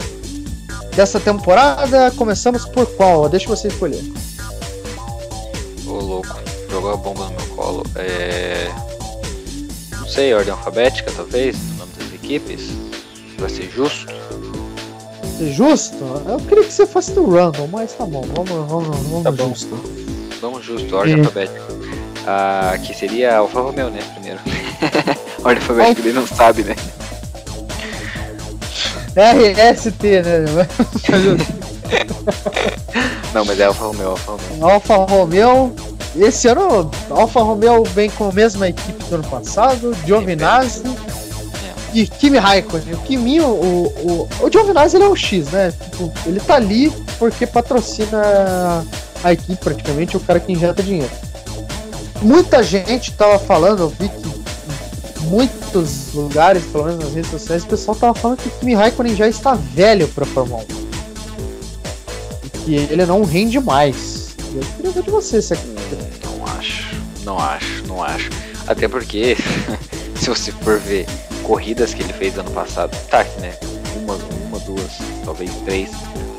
dessa temporada. Começamos por qual? Deixa você escolher jogou a bomba no meu colo. É... Não sei, ordem alfabética, talvez, no nome das equipes. Vai ser justo. Ser justo? Eu queria que você fosse do random, mas tá bom, vamos, vamos, vamos tá bom. justo. Vamos justo, ordem alfabética. Ah, que seria Alfa Romeo, né, primeiro. ordem alfabética, ele não sabe, né? RST, né? não, mas é Alfa Romeo, Alfa Romeo. Alfa Romeo, esse ano, Alfa Romeo vem com a mesma equipe do ano passado, Giovinazzi e Kimi Raikkonen. O Kimi, o, o, o Giovinazzi ele é o X, né? Tipo, ele tá ali porque patrocina a equipe praticamente, é o cara que injeta dinheiro. Muita gente tava falando, eu vi que muitos lugares, pelo menos nas redes sociais, o pessoal tava falando que o Kimi Raikkonen já está velho pra Fórmula 1. E que ele não rende mais. Eu queria ver de você se Não acho, não acho, não acho. Até porque, se você for ver corridas que ele fez ano passado, tá, né? Uma, uma, duas, talvez três,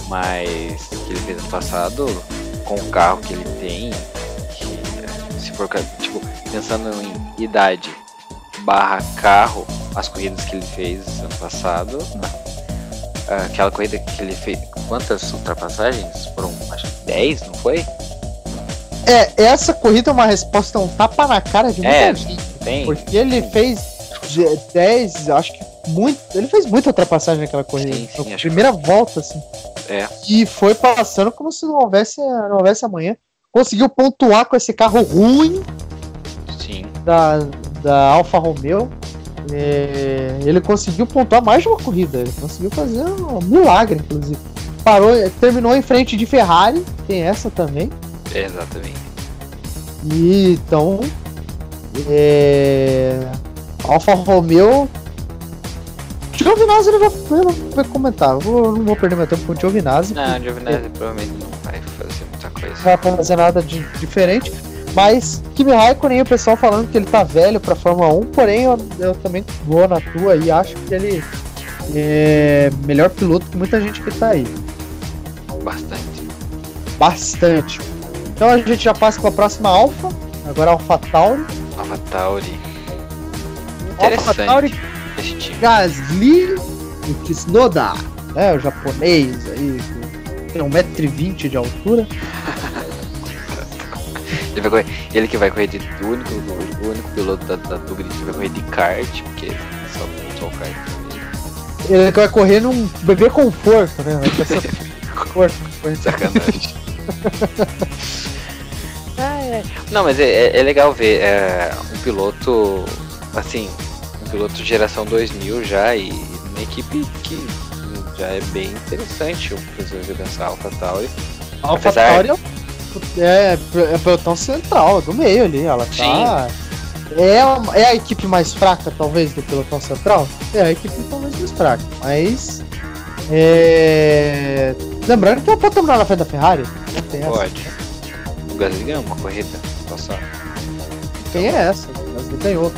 mas que ele fez ano passado, com o carro que ele tem, se for tipo, pensando em idade barra carro, as corridas que ele fez ano passado, aquela corrida que ele fez, quantas ultrapassagens? Foram acho que 10, não foi? É, essa corrida é uma resposta, um tapa na cara de muita é, gente. Tem. Porque ele fez 10, acho que muito. Ele fez muita ultrapassagem naquela corrida. Sim, sim, primeira que... volta, assim. É. E foi passando como se não houvesse, não houvesse amanhã. Conseguiu pontuar com esse carro ruim. Sim. Da, da Alfa Romeo. É, ele conseguiu pontuar mais de uma corrida. Ele conseguiu fazer um milagre, inclusive. Parou, terminou em frente de Ferrari. Tem essa também. exatamente. E então. É, Alfa Romeo Giovinazzi ele vai, ele vai comentar. Eu não vou perder meu tempo com o Giovinazzi. Não, o Giovinazzi provavelmente vai fazer muita coisa. Não vai fazer nada de diferente. Mas Kimi Raikkonen, o pessoal falando que ele tá velho pra Fórmula 1, porém eu, eu também vou na tua e acho que ele é melhor piloto que muita gente que tá aí. Bastante. Bastante. Então a gente já passa com a próxima Alfa, agora Alfa Tauri. Alfa Tauri. Alfa Tauri Gasly e Tsunoda, né? O japonês aí, tem 1,20m de altura. ele, correr, ele, que vai correr de o único, o único piloto da, da, do grid que vai correr de kart, porque só, só o kart. Ele vai correr num bebê conforto, né? Conforto. Sacanagem. ah, é. Não, mas é, é, é legal ver é, um piloto assim, piloto geração 2000 já e uma equipe que já é bem interessante o que pensar Alpha Tauri. Alpha Tauri é, é pelotão central, do meio ali, ela tá. É, é a equipe mais fraca, talvez, do pelotão central? É a equipe talvez mais fraca, mas. É... Lembrando que ela pode terminar na frente da Ferrari. Pode. O Gasly ganhou uma corrida passada. Quem é essa? O Gasly ganhou.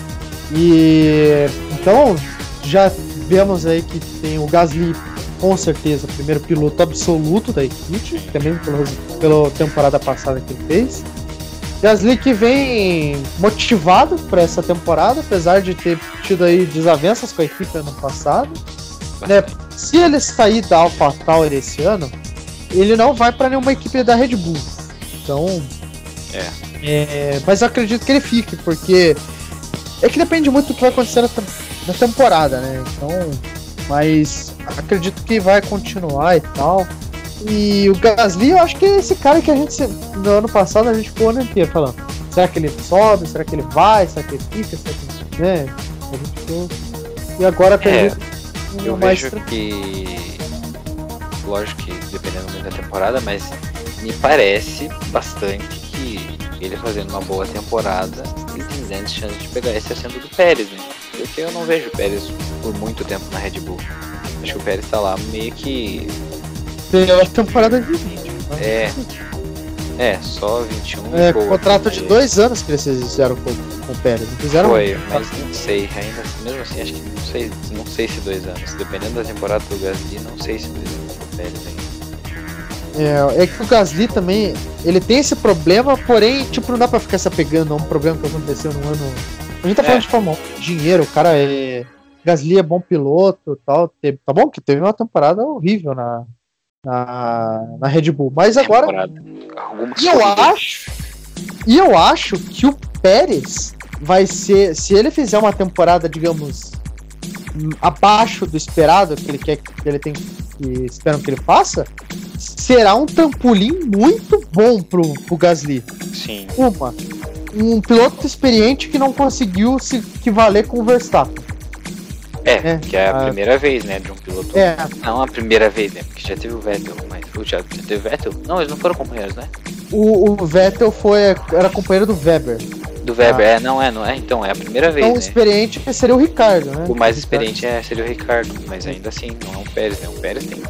E então já vemos aí que tem o Gasly com certeza primeiro piloto absoluto da equipe, também pela, pela temporada passada que ele fez. Gasly que vem motivado para essa temporada, apesar de ter tido aí desavenças com a equipe ano passado. Né? Se ele sair da AlphaTauri esse ano, ele não vai para nenhuma equipe da Red Bull. Então, é. é. Mas eu acredito que ele fique, porque é que depende muito do que vai acontecer na, na temporada, né? Então, mas acredito que vai continuar e tal. E o Gasly, eu acho que é esse cara que a gente, no ano passado, a gente ficou ano inteiro falando: será que ele sobe? Será que ele vai? Será que ele fica? Será que né? A gente ficou... E agora acredito é, eu mais vejo que. Lógico que dependendo muito da temporada, mas me parece bastante que ele fazendo uma boa temporada grandes chances de pegar esse assento do Pérez, né? Porque eu não vejo o Pérez por muito tempo na Red Bull. Acho que o Pérez tá lá meio que. Pela temporada de 20. Né? É. É, só 21. É, boa, contrato de dois anos que eles fizeram com, com o Pérez. Não fizeram Foi, um... mas não sei, ainda mesmo assim, acho que não sei, não sei se dois anos. Dependendo da temporada do Gasly, não sei se dois anos com o Pérez ainda. É, é que o Gasly também, ele tem esse problema, porém, tipo, não dá pra ficar se apegando a um problema que aconteceu no ano. A gente tá falando é. de Fórmula dinheiro, o cara é. Gasly é bom piloto tal. Teve, tá bom que teve uma temporada horrível na, na, na Red Bull. Mas agora. E eu acho. E eu acho que o Pérez vai ser. Se ele fizer uma temporada, digamos, abaixo do esperado que ele quer que ele tem que esperam que ele faça, será um trampolim muito bom pro, pro Gasly. Sim. Uma, um piloto experiente que não conseguiu se equivaler com o Verstappen. É, é que é a, a, primeira vez, né, de um piloto. É. Não a primeira vez, né, porque já teve o Vettel, mas já, já teve o Vettel? Não, eles não foram companheiros, né? O, o Vettel foi, era companheiro do Weber. Do Weber, ah. é, não é, não é? Então, é a primeira vez. Então, o né? experiente seria o Ricardo, né? O mais experiente é, seria o Ricardo, mas ainda assim, não é um Pérez, né? O Pérez tem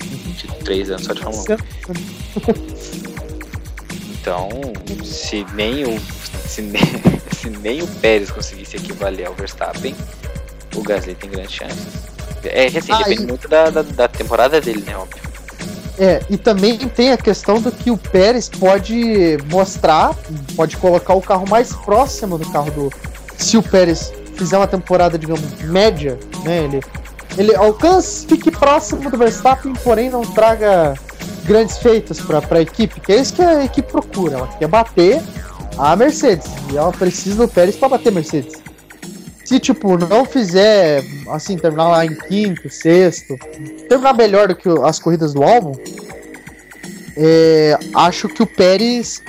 23 anos só de Fórmula 1. Então, se nem o. Se nem, se nem o Pérez conseguisse equivaler ao Verstappen, o Gasly tem grandes chances. É que assim, ah, depende e... muito da, da, da, temporada dele, né? Óbvio. É, e também tem a questão do que o Pérez pode mostrar, pode colocar o carro mais próximo do carro do. Se o Pérez fizer uma temporada, digamos, média, né? Ele, ele alcance, fique próximo do Verstappen, porém não traga grandes feitos para a equipe, que é isso que a equipe procura. Ela quer bater a Mercedes. E ela precisa do Pérez para bater a Mercedes se, tipo, não fizer, assim, terminar lá em quinto, sexto, terminar melhor do que as corridas do álbum, é, acho que o Pérez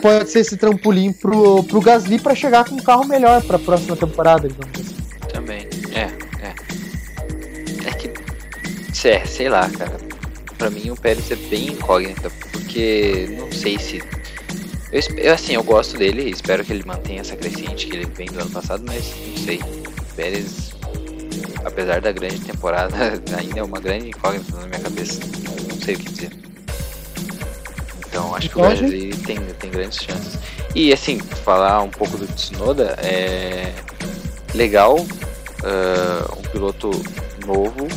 pode ser esse trampolim pro, pro Gasly para chegar com um carro melhor para a próxima temporada, digamos assim. Também, é, é. É que, é, sei lá, cara. Pra mim o Pérez é bem incógnita, porque não sei se eu, assim, eu gosto dele, espero que ele mantenha essa crescente que ele vem do ano passado, mas não sei. O Pérez, apesar da grande temporada, ainda é uma grande incógnita na minha cabeça. Não, não sei o que dizer. Então acho que o Pérez tem, tem grandes chances. E assim, falar um pouco do Tsunoda, é legal, uh, um piloto novo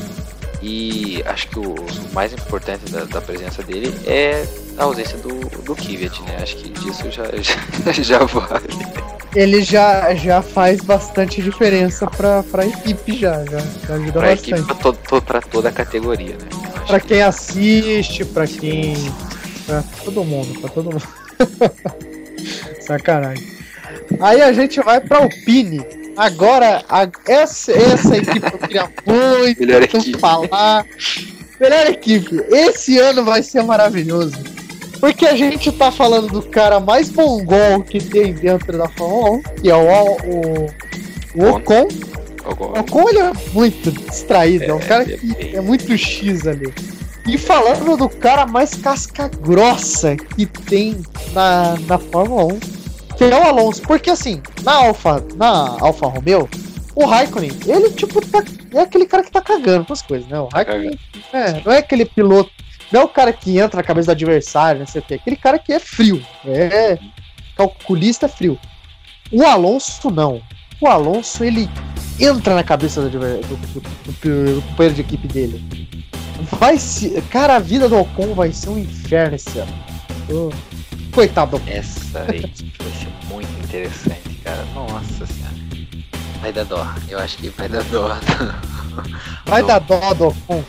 e acho que o, mais importante da, da presença dele é a ausência do, do Kvyat, né? Acho que disso já, já, já vale. Ele já, já faz bastante diferença pra, pra equipe, já, já, já ajuda pra bastante. Equipe, pra, todo, pra toda a categoria, né? Acho pra quem que... assiste, pra quem. pra todo mundo, pra todo mundo. Sacanagem. Aí a gente vai pra Alpine. Agora, a, essa, essa equipe eu queria muito Melhor equipe. falar. Melhor equipe. Esse ano vai ser maravilhoso. Porque a gente tá falando do cara mais mongol que tem dentro da Fórmula 1, que é o, o, o Ocon. O Ocon ele é muito distraído, é, é um cara que é muito X ali. E falando do cara mais casca grossa que tem na, na Fórmula 1, é o Alonso. Porque assim, na Alfa, na Alfa Romeo, o Raikkonen, ele tipo tá, é aquele cara que tá cagando com as coisas, né? O Raikkonen é, não é aquele piloto não é o cara que entra na cabeça do adversário, não sei o quê. Aquele cara que é frio. É calculista frio. O Alonso não. O Alonso, ele entra na cabeça do, do, do, do companheiro de equipe dele. Vai se. Cara, a vida do Ocon vai ser um inferno esse ano. Coitado do Essa equipe vai ser muito interessante, cara. Nossa senhora. Vai dar dó. Eu acho que vai dar dó. Vai dar dó do Ocon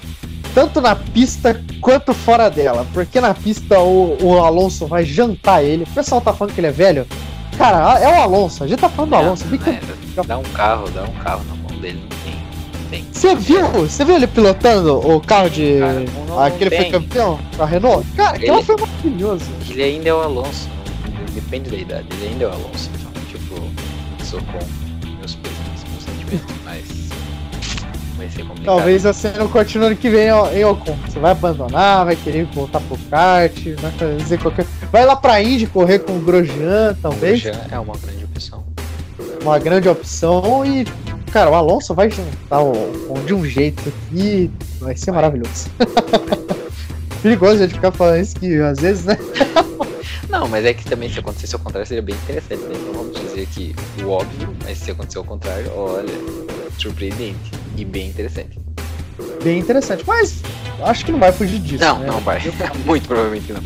tanto na pista quanto fora dela. Porque na pista o, o Alonso vai jantar ele. O pessoal tá falando que ele é velho. Cara, é o Alonso. A gente tá falando do Alonso. É, dá um carro, dá um carro na mão dele, não tem. Você viu? Você viu ele pilotando o carro de. Cara, não, Aquele foi campeão com a Renault? Cara, aquilo foi maravilhoso. Ele ainda é o Alonso. Depende da idade, ele ainda é o Alonso. Então, tipo, sou com meus pesos, meus sentimentos, mas vai ser complicado. Talvez você não continue ano que vem em Ocon. Você vai abandonar, vai querer voltar pro kart, vai fazer qualquer. Vai lá pra Indy correr com o Grosjean, talvez. Grosjean é uma grande opção. Uma grande opção e. Cara, o Alonso vai juntar o de um jeito que vai ser maravilhoso. Perigoso a gente ficar falando isso que às vezes, né? Não, mas é que também se acontecesse ao contrário seria bem interessante, né? Então vamos dizer que o óbvio, mas se acontecer ao contrário, olha, surpreendente e bem interessante. Bem interessante, mas acho que não vai fugir disso. Não, né? não vai. Muito provavelmente não.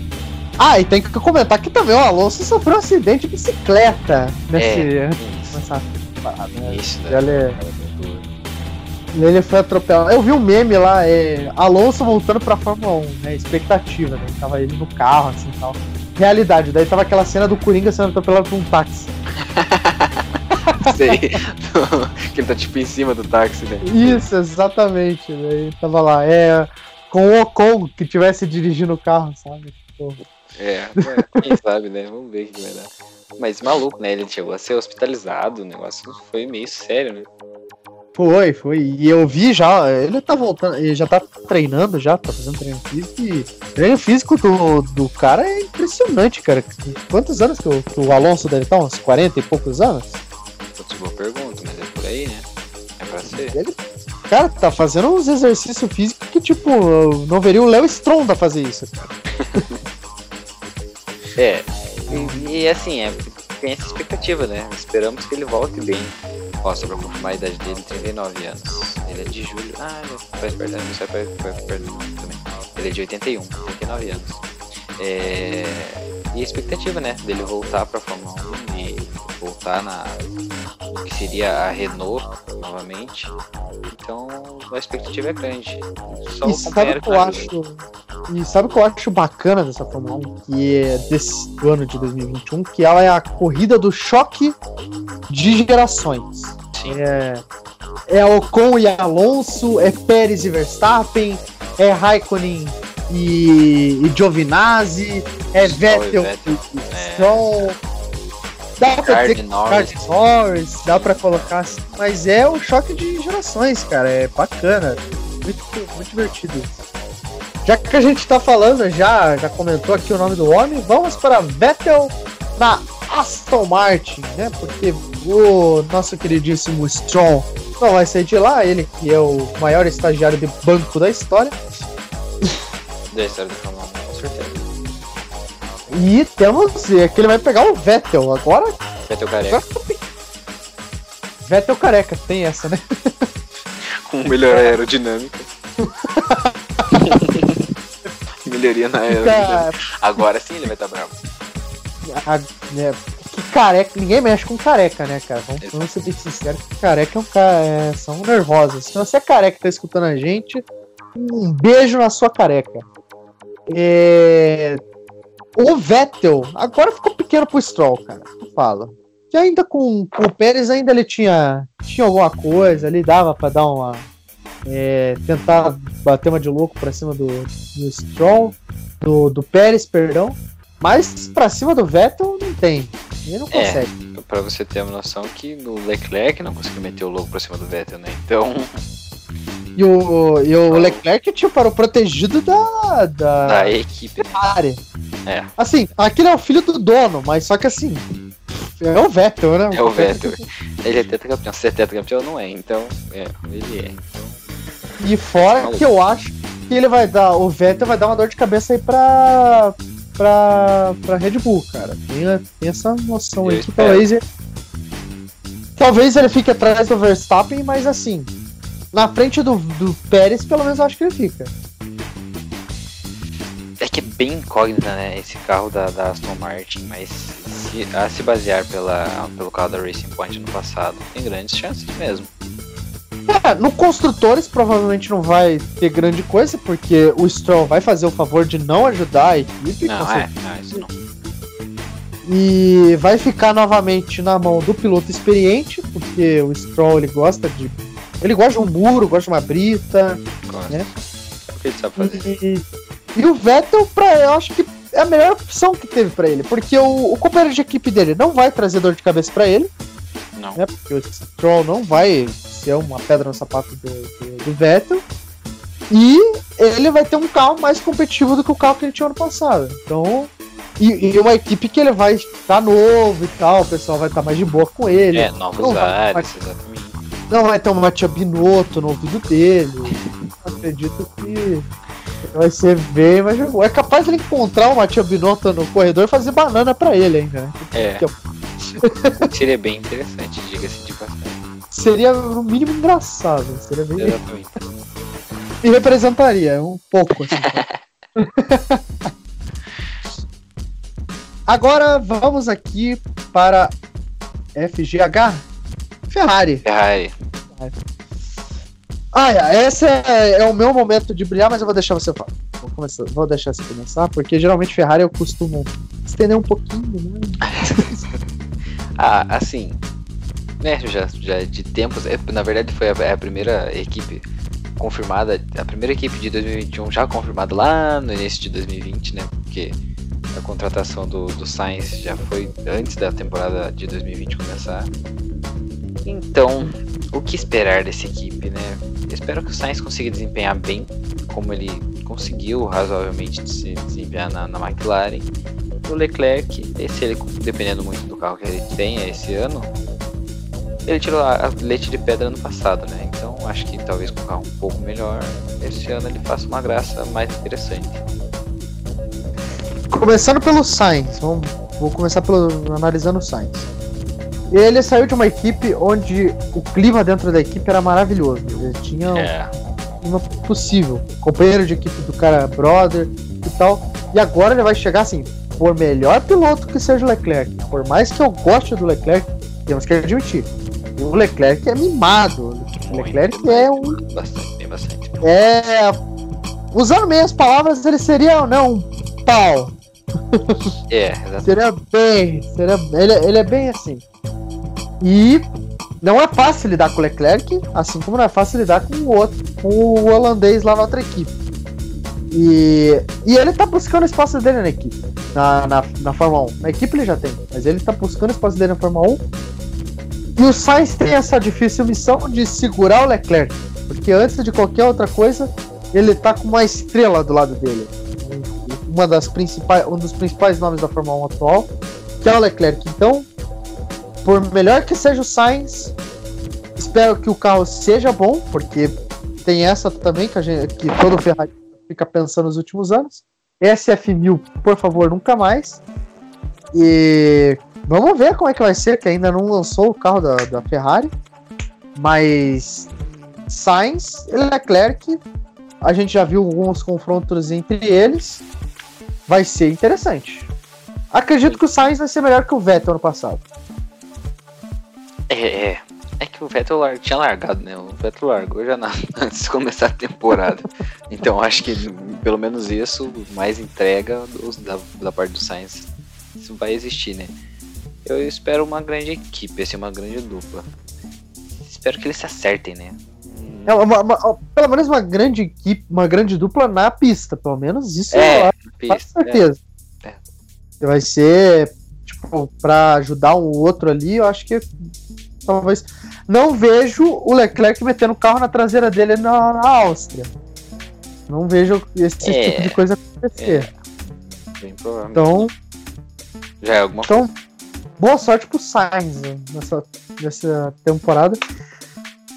Ah, e tem que comentar que também o Alonso sofreu um acidente de bicicleta nesse. É, isso. Parada, né? Isso, né? Ele, ele foi atropelado. Eu vi um meme lá, é, Alonso voltando pra Fórmula 1, né? Expectativa, né? Tava ele no carro, assim tal. Realidade, daí tava aquela cena do Coringa sendo atropelado por um táxi. Sei. que ele tá tipo em cima do táxi, né? Isso, exatamente. Daí tava lá. É. Com o Ocon que tivesse dirigindo o carro, sabe? Tipo... É, quem sabe, né? Vamos ver o que vai dar. Mas maluco, né? Ele chegou a ser hospitalizado, o negócio foi meio sério, né? Foi, foi. E eu vi já, ele tá voltando, ele já tá treinando já, tá fazendo treino físico e treino físico do, do cara é impressionante cara. Quantos anos que o, que o Alonso deve estar? Uns 40 e poucos anos? Putz, boa pergunta, mas é por aí, né? É pra ser. Ele, cara, tá fazendo uns exercícios físicos que, tipo, não veria o Léo Stronda fazer isso. é. E, assim, é, tem essa expectativa, né? Esperamos que ele volte bem. Ó, só pra confirmar a idade dele, 39 anos. Ele é de julho. Ah, faz verdade, isso é perto também. Ele é de 81, 89 anos. É... E a expectativa, né, dele voltar pra Fórmula 1 e voltar na que seria a Renault novamente. Então a expectativa é grande. Só e sabe o que eu acho? E sabe o que eu acho bacana dessa Fórmula 1? Que é desse ano de 2021, que ela é a corrida do choque de gerações. Sim. É, é Ocon e Alonso, é Pérez e Verstappen, é Raikkonen e, e Giovinazzi, é Vettel, Vettel e Stroll. É. Dá pra dizer Norris. Norris, dá pra colocar assim, mas é o choque de gerações, cara, é bacana, muito, muito divertido. Já que a gente tá falando, já, já comentou aqui o nome do homem, vamos para Vettel na Aston Martin, né? Porque o nosso queridíssimo Strong não vai sair de lá, ele que é o maior estagiário de banco da história. Da história do Fórmula com certeza. E temos que ele vai pegar o Vettel agora. Vettel careca. Vettel careca, tem essa, né? Com melhor aerodinâmica. Melhoria na aerodinâmica. Agora sim ele vai estar tá bravo. A, é, que careca, ninguém mexe com careca, né, cara? Vamos, vamos ser bem sinceros que careca é um cara, é, são nervosas. Se você é careca e tá escutando a gente, um beijo na sua careca. É... O Vettel agora ficou pequeno pro Stroll, cara. Fala. Que ainda com, com o Pérez ainda ele tinha, tinha alguma coisa, ali dava para dar uma. É, tentar bater uma de louco pra cima do, do Stroll, do, do Pérez, perdão. Mas pra cima do Vettel não tem. Ele não é, consegue. É, pra você ter uma noção que no Leclerc não conseguiu meter o louco pra cima do Vettel, né? Então. E o, e o Leclerc, tipo, era o protegido da. Da, da equipe. Ferrari. É. Assim, aquele é o filho do dono, mas só que assim. É o Vettel, né? É o Vettel. Ele é tetracampeão. Se é tetracampeão, não é. Então, é, ele é. Então... E fora que eu acho que ele vai dar. O Vettel vai dar uma dor de cabeça aí pra. pra. pra Red Bull, cara. Tem, tem essa noção eu aí que talvez. Talvez ele fique atrás do Verstappen, mas assim, na frente do, do Pérez, pelo menos eu acho que ele fica. É que é bem incógnita, né, esse carro da, da Aston Martin, mas se, a se basear pela, pelo carro da Racing Point no passado, tem grandes chances mesmo. É, no construtores provavelmente não vai ter grande coisa, porque o Stroll vai fazer o favor de não ajudar a equipe. Não, é, não, isso não. E vai ficar novamente na mão do piloto experiente, porque o Stroll ele gosta de ele gosta de um muro, gosta de uma brita. Gosta. Né? O que ele sabe fazer? E, e o Vettel, pra, eu acho que é a melhor opção que teve para ele, porque o, o companheiro de equipe dele não vai trazer dor de cabeça para ele. Não. Né? Porque o Stroll não vai ser uma pedra no sapato do, do, do, Vettel. E ele vai ter um carro mais competitivo do que o carro que ele tinha ano passado. Então. E, e uma equipe que ele vai estar novo e tal, o pessoal vai estar mais de boa com ele. É, novos ares, exatamente. Não vai ter uma Matia Binotto no ouvido dele. Acredito que vai ser bem mas É capaz de ele encontrar uma Tia Binotto no corredor e fazer banana pra ele ainda, né? É. Seria bem interessante, diga-se de passagem. Seria no mínimo engraçado. Seria bem. Exatamente. E representaria um pouco, assim. Agora vamos aqui para FGH Ferrari. Ferrari. Ah, é, esse é, é, o meu momento de brilhar, mas eu vou deixar você falar. Vou, começar, vou deixar você começar, porque geralmente Ferrari eu costumo estender um pouquinho, né? ah, assim, né, já, já de tempos, é, na verdade foi a, é a, primeira equipe confirmada, a primeira equipe de 2021 já confirmada lá no início de 2020, né, porque a contratação do, do Sainz já foi antes da temporada de 2020 começar. Então, o que esperar dessa equipe, né? espero que o Sainz consiga desempenhar bem, como ele conseguiu razoavelmente se desempenhar na, na McLaren. o Leclerc, esse ele, dependendo muito do carro que ele tenha esse ano, ele tirou a leite de pedra no passado, né? Então acho que talvez com um carro um pouco melhor, esse ano ele faça uma graça mais interessante. Começando pelo Sainz, vamos, vou começar pelo analisando o Sainz. Ele saiu de uma equipe onde o clima dentro da equipe era maravilhoso. Ele tinha é. um clima possível. Companheiro de equipe do cara, brother e tal. E agora ele vai chegar assim, por melhor piloto que seja o Leclerc. Por mais que eu goste do Leclerc, temos que admitir. O Leclerc é mimado. O Leclerc é um. Bastante, bastante. É. Usando minhas palavras, ele seria né, um pau. É, exatamente. seria bem. Seria, ele, ele é bem assim. E não é fácil lidar com o Leclerc, assim como não é fácil lidar com o outro, com o holandês lá na outra equipe. E, e ele tá buscando espaço dele na equipe, na, na, na Fórmula 1. Na equipe ele já tem, mas ele tá buscando espaço dele na Fórmula 1. E o Sainz tem essa difícil missão de segurar o Leclerc, porque antes de qualquer outra coisa, ele tá com uma estrela do lado dele. Uma das principais, um dos principais nomes da Fórmula 1 atual, que é o Leclerc. Então, por melhor que seja o Sainz, espero que o carro seja bom, porque tem essa também que, a gente, que todo Ferrari fica pensando nos últimos anos. SF1000, por favor, nunca mais. E vamos ver como é que vai ser, que ainda não lançou o carro da, da Ferrari. Mas Sainz e Leclerc, a gente já viu alguns confrontos entre eles. Vai ser interessante. Acredito que o Sainz vai ser melhor que o Vettel ano passado. O Vettel lar... tinha largado, né? O Vettel largou já na... antes de começar a temporada. então acho que pelo menos isso, mais entrega da, da parte do Sainz, isso vai existir, né? Eu espero uma grande equipe, assim, uma grande dupla. Espero que eles se acertem, né? É uma, uma, pelo menos uma grande equipe, uma grande dupla na pista, pelo menos isso é, eu com certeza. É. É. Vai ser, tipo, pra ajudar um outro ali, eu acho que talvez. Não vejo o Leclerc metendo o carro na traseira dele na, na Áustria. Não vejo esse é, tipo de coisa acontecer. É. Bem provável. Então. Já é alguma então, coisa. boa sorte pro Sainz né, nessa, nessa temporada.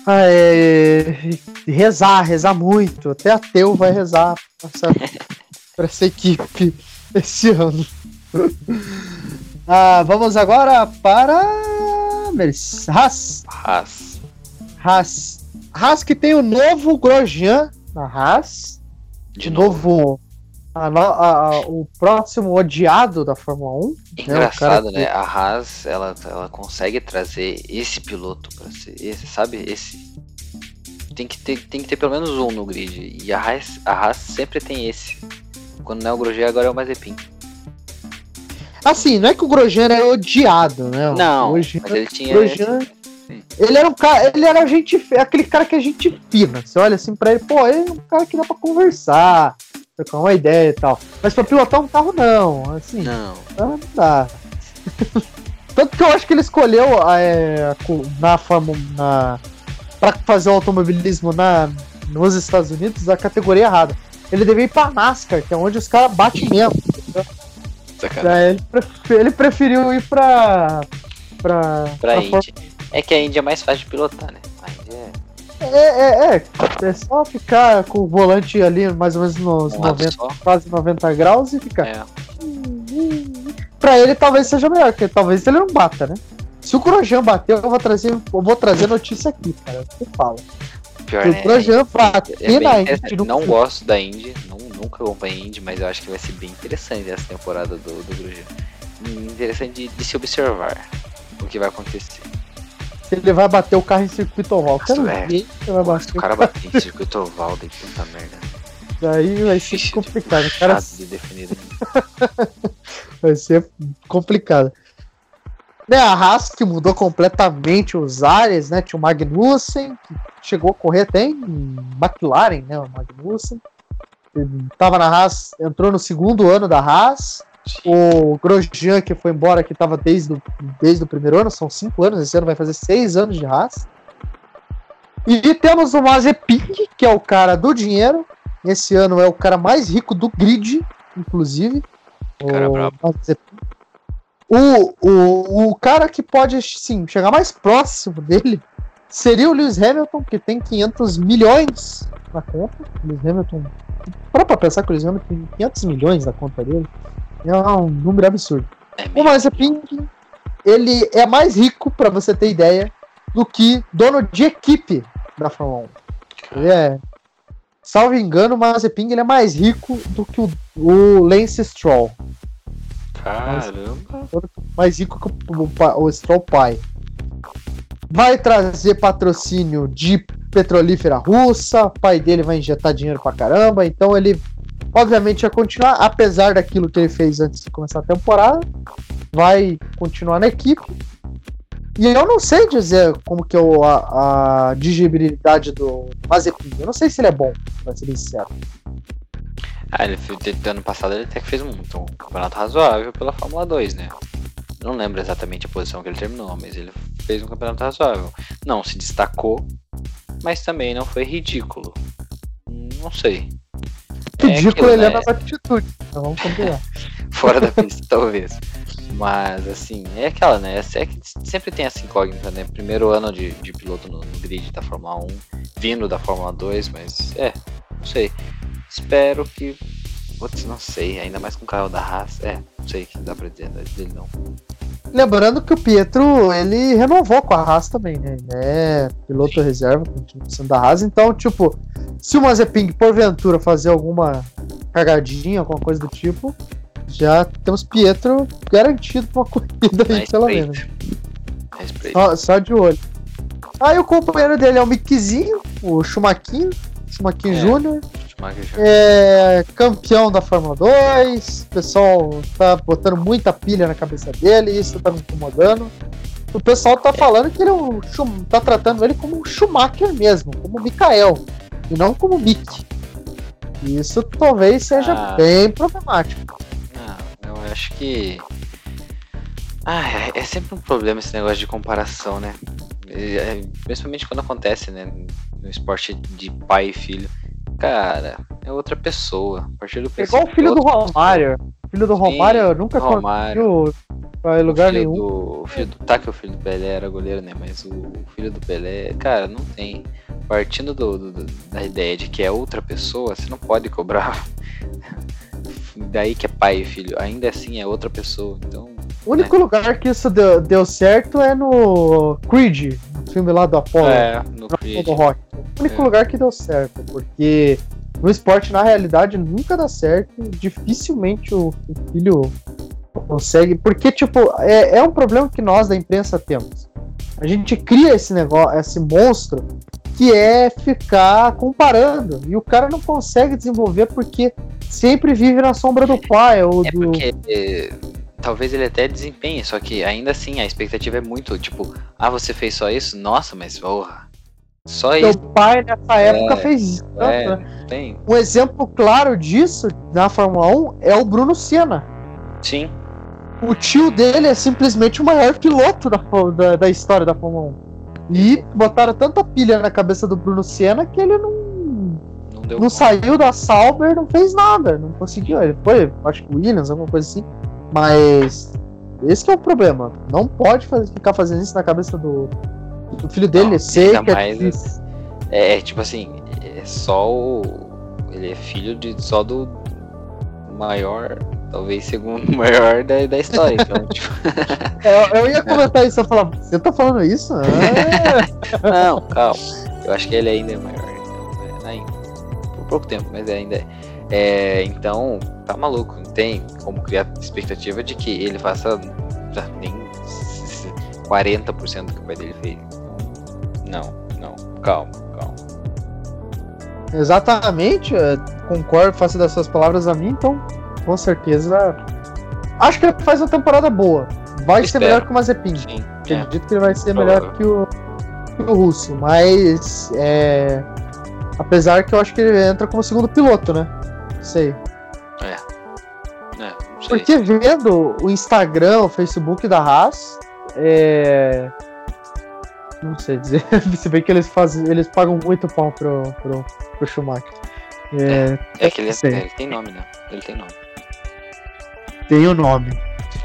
Ah, é, rezar, rezar muito. Até ateu vai rezar pra essa, pra essa equipe esse ano. ah, vamos agora para Haas. Haas. Haas. Haas que tem o novo Grosjean na Haas. De, De novo, a, a, o próximo odiado da Fórmula 1. Engraçado, né? Que... né? A Haas, ela, ela consegue trazer esse piloto para ser esse, sabe? Esse. Tem que, ter, tem que ter pelo menos um no grid. E a Haas, a Haas sempre tem esse. Quando não é o Grosjean, agora é o Mazepin. Assim, não é que o Grosjean era odiado, né? Não, Grosjean, mas ele tinha. Grosjean, ele era um cara, ele era gente, aquele cara que é gente fina. Você olha assim pra ele, pô, ele é um cara que dá pra conversar, trocar uma ideia e tal. Mas pra pilotar um carro, não. Assim, não, não dá. Tanto que eu acho que ele escolheu é, na forma. Na, pra fazer o automobilismo na, nos Estados Unidos a categoria errada. Ele devia ir pra NASCAR, que é onde os caras batem mesmo. Ele, ele, preferiu ir pra. Pra, pra, pra Índia. É que a Índia é mais fácil de pilotar, né? Índia é. É, é, é. É só ficar com o volante ali mais ou menos nos um 90, quase 90 graus e ficar. É. Pra ele talvez seja melhor, porque talvez ele não bata, né? Se o Grosjean bater, eu vou trazer, eu vou trazer notícia aqui, cara. Você fala. Pior, Se o Grosjean é, bater é na Indy. Não gosto da Indy, não nunca acompanhei Indy, mas eu acho que vai ser bem interessante essa temporada do, do Grosjean. Interessante de, de, se observar o que vai acontecer. Se ele vai bater o carro em circuito oval. Quero é. ver se vai bater. O cara bater em circuito oval, daí puta merda. Daí vai ser Ixi, complicado. Tipo, cara... de definir. vai ser complicado. Né, a Haas que mudou completamente os ares, né? Tinha o Magnussen, que chegou a correr até em McLaren, né? O Magnussen tava na Haas, entrou no segundo ano da Haas. O Grosjean, que foi embora, que estava desde, o, desde o primeiro ano, são cinco anos, esse ano vai fazer seis anos de Haas. E temos o Mazepin, que é o cara do dinheiro. Esse ano é o cara mais rico do grid, inclusive. Cara brabo. O, o, o cara que pode, sim, chegar mais próximo dele seria o Lewis Hamilton, que tem 500 milhões na conta. Lewis Hamilton. Para pra pensar que o Lewis Hamilton tem 500 milhões na conta dele. É um número absurdo. É o Mazepin, ele é mais rico, para você ter ideia, do que dono de equipe da Fórmula 1. Ele é. Salvo engano, o Mazepin ele é mais rico do que o, o Lance Stroll. Caramba! Mais rico que o, o, o Stroll pai. Vai trazer patrocínio de petrolífera russa, o pai dele vai injetar dinheiro pra caramba, então ele obviamente vai continuar, apesar daquilo que ele fez antes de começar a temporada, vai continuar na equipe. E eu não sei dizer como que é a, a digibilidade do Mazepin. Eu não sei se ele é bom, pra ser sincero. Ah, ele ano passado ele até que fez um, um campeonato razoável pela Fórmula 2, né? Não lembro exatamente a posição que ele terminou, mas ele fez um campeonato razoável. Não se destacou, mas também não foi ridículo. Não sei. Ridículo é ele é né? nas atitudes. Então vamos combinar. Fora da pista, talvez. Mas, assim, é aquela, né? É que sempre tem essa incógnita, né? Primeiro ano de, de piloto no, no, grid da Fórmula 1, vindo da Fórmula 2, mas é, não sei. Espero que. Putz, não sei, ainda mais com o carro da Haas. É, não sei o que dá pra dizer dele não. Lembrando que o Pietro, ele renovou com a Haas também, né? Ele é piloto Sim. reserva, continuação da Haas. Então, tipo, se o Mazepin, porventura, fazer alguma cagadinha, alguma coisa do tipo, já temos Pietro garantido pra uma corrida aí, pelo menos. Só, só, de olho. Aí o companheiro dele é o Mickzinho, o Schumacher, Schumacher é. Júnior. É campeão da Fórmula 2. O pessoal tá botando muita pilha na cabeça dele, isso tá me incomodando. O pessoal tá falando que ele é um, tá tratando ele como um Schumacher mesmo, como o Mikael, e não como Mick. Isso talvez seja ah. bem problemático. Não, eu acho que. Ah, é, é sempre um problema esse negócio de comparação, né? É, principalmente quando acontece, né? No esporte de pai e filho. Cara, é outra pessoa. A partir do é igual o filho do Romário. O filho do Romário Sim, nunca conseguiu pra lugar nenhum. Do, o filho do, tá que o filho do Pelé era goleiro, né? Mas o, filho do Pelé, cara, não tem. Partindo do, do, da ideia de que é outra pessoa, você não pode cobrar. Daí que é pai e filho. Ainda assim é outra pessoa. Então. O único né? lugar que isso deu, deu certo é no Creed, no filme lá do Apollo. É, no Creed. Do rock. O único é. lugar que deu certo, porque no esporte, na realidade, nunca dá certo. Dificilmente o, o filho consegue. Porque, tipo, é, é um problema que nós da imprensa temos. A gente cria esse negócio, esse monstro, que é ficar comparando. E o cara não consegue desenvolver porque sempre vive na sombra do pai ou é do. Porque, é, talvez ele até desempenhe, só que ainda assim a expectativa é muito, tipo, ah, você fez só isso? Nossa, mas porra. Só Seu isso. pai nessa época é, fez isso. É, né? Um exemplo claro disso na Fórmula 1 é o Bruno Senna. Sim. O tio dele é simplesmente o maior piloto da, da, da história da Fórmula 1. E botaram tanta pilha na cabeça do Bruno Senna que ele não. Não, não saiu da Sauber, não fez nada. Não conseguiu. Ele foi, acho que Williams, alguma coisa assim. Mas. Esse é o problema. Não pode fazer, ficar fazendo isso na cabeça do, o filho dele, não, sei que é difícil. É, é, tipo assim, é só o. Ele é filho de só do maior, talvez segundo maior da, da história. Então, tipo... eu, eu, ia comentar isso, eu falar, você tá falando isso? Ah. não, calma. Eu acho que ele ainda é maior. Então, é, ainda. Pouco tempo, mas ainda é. é. Então, tá maluco. Não tem como criar expectativa de que ele faça nem 40% do que o pai dele fez. Não, não. Calma, calma. Exatamente, concordo, faço dessas palavras a mim, então com certeza. Acho que ele faz uma temporada boa. Vai ser melhor que o Mazepin. Sim, Acredito é. que ele vai ser melhor que o, que o Russo, mas é, apesar que eu acho que ele entra como segundo piloto, né? Não sei. É. é sei. Porque vendo o Instagram, o Facebook da Haas, é, não sei dizer. Se bem que eles fazem. Eles pagam muito pau pro, pro, pro Schumacher. É, é, é que ele, é, ele, tem nome, né? Ele tem nome. tem o nome.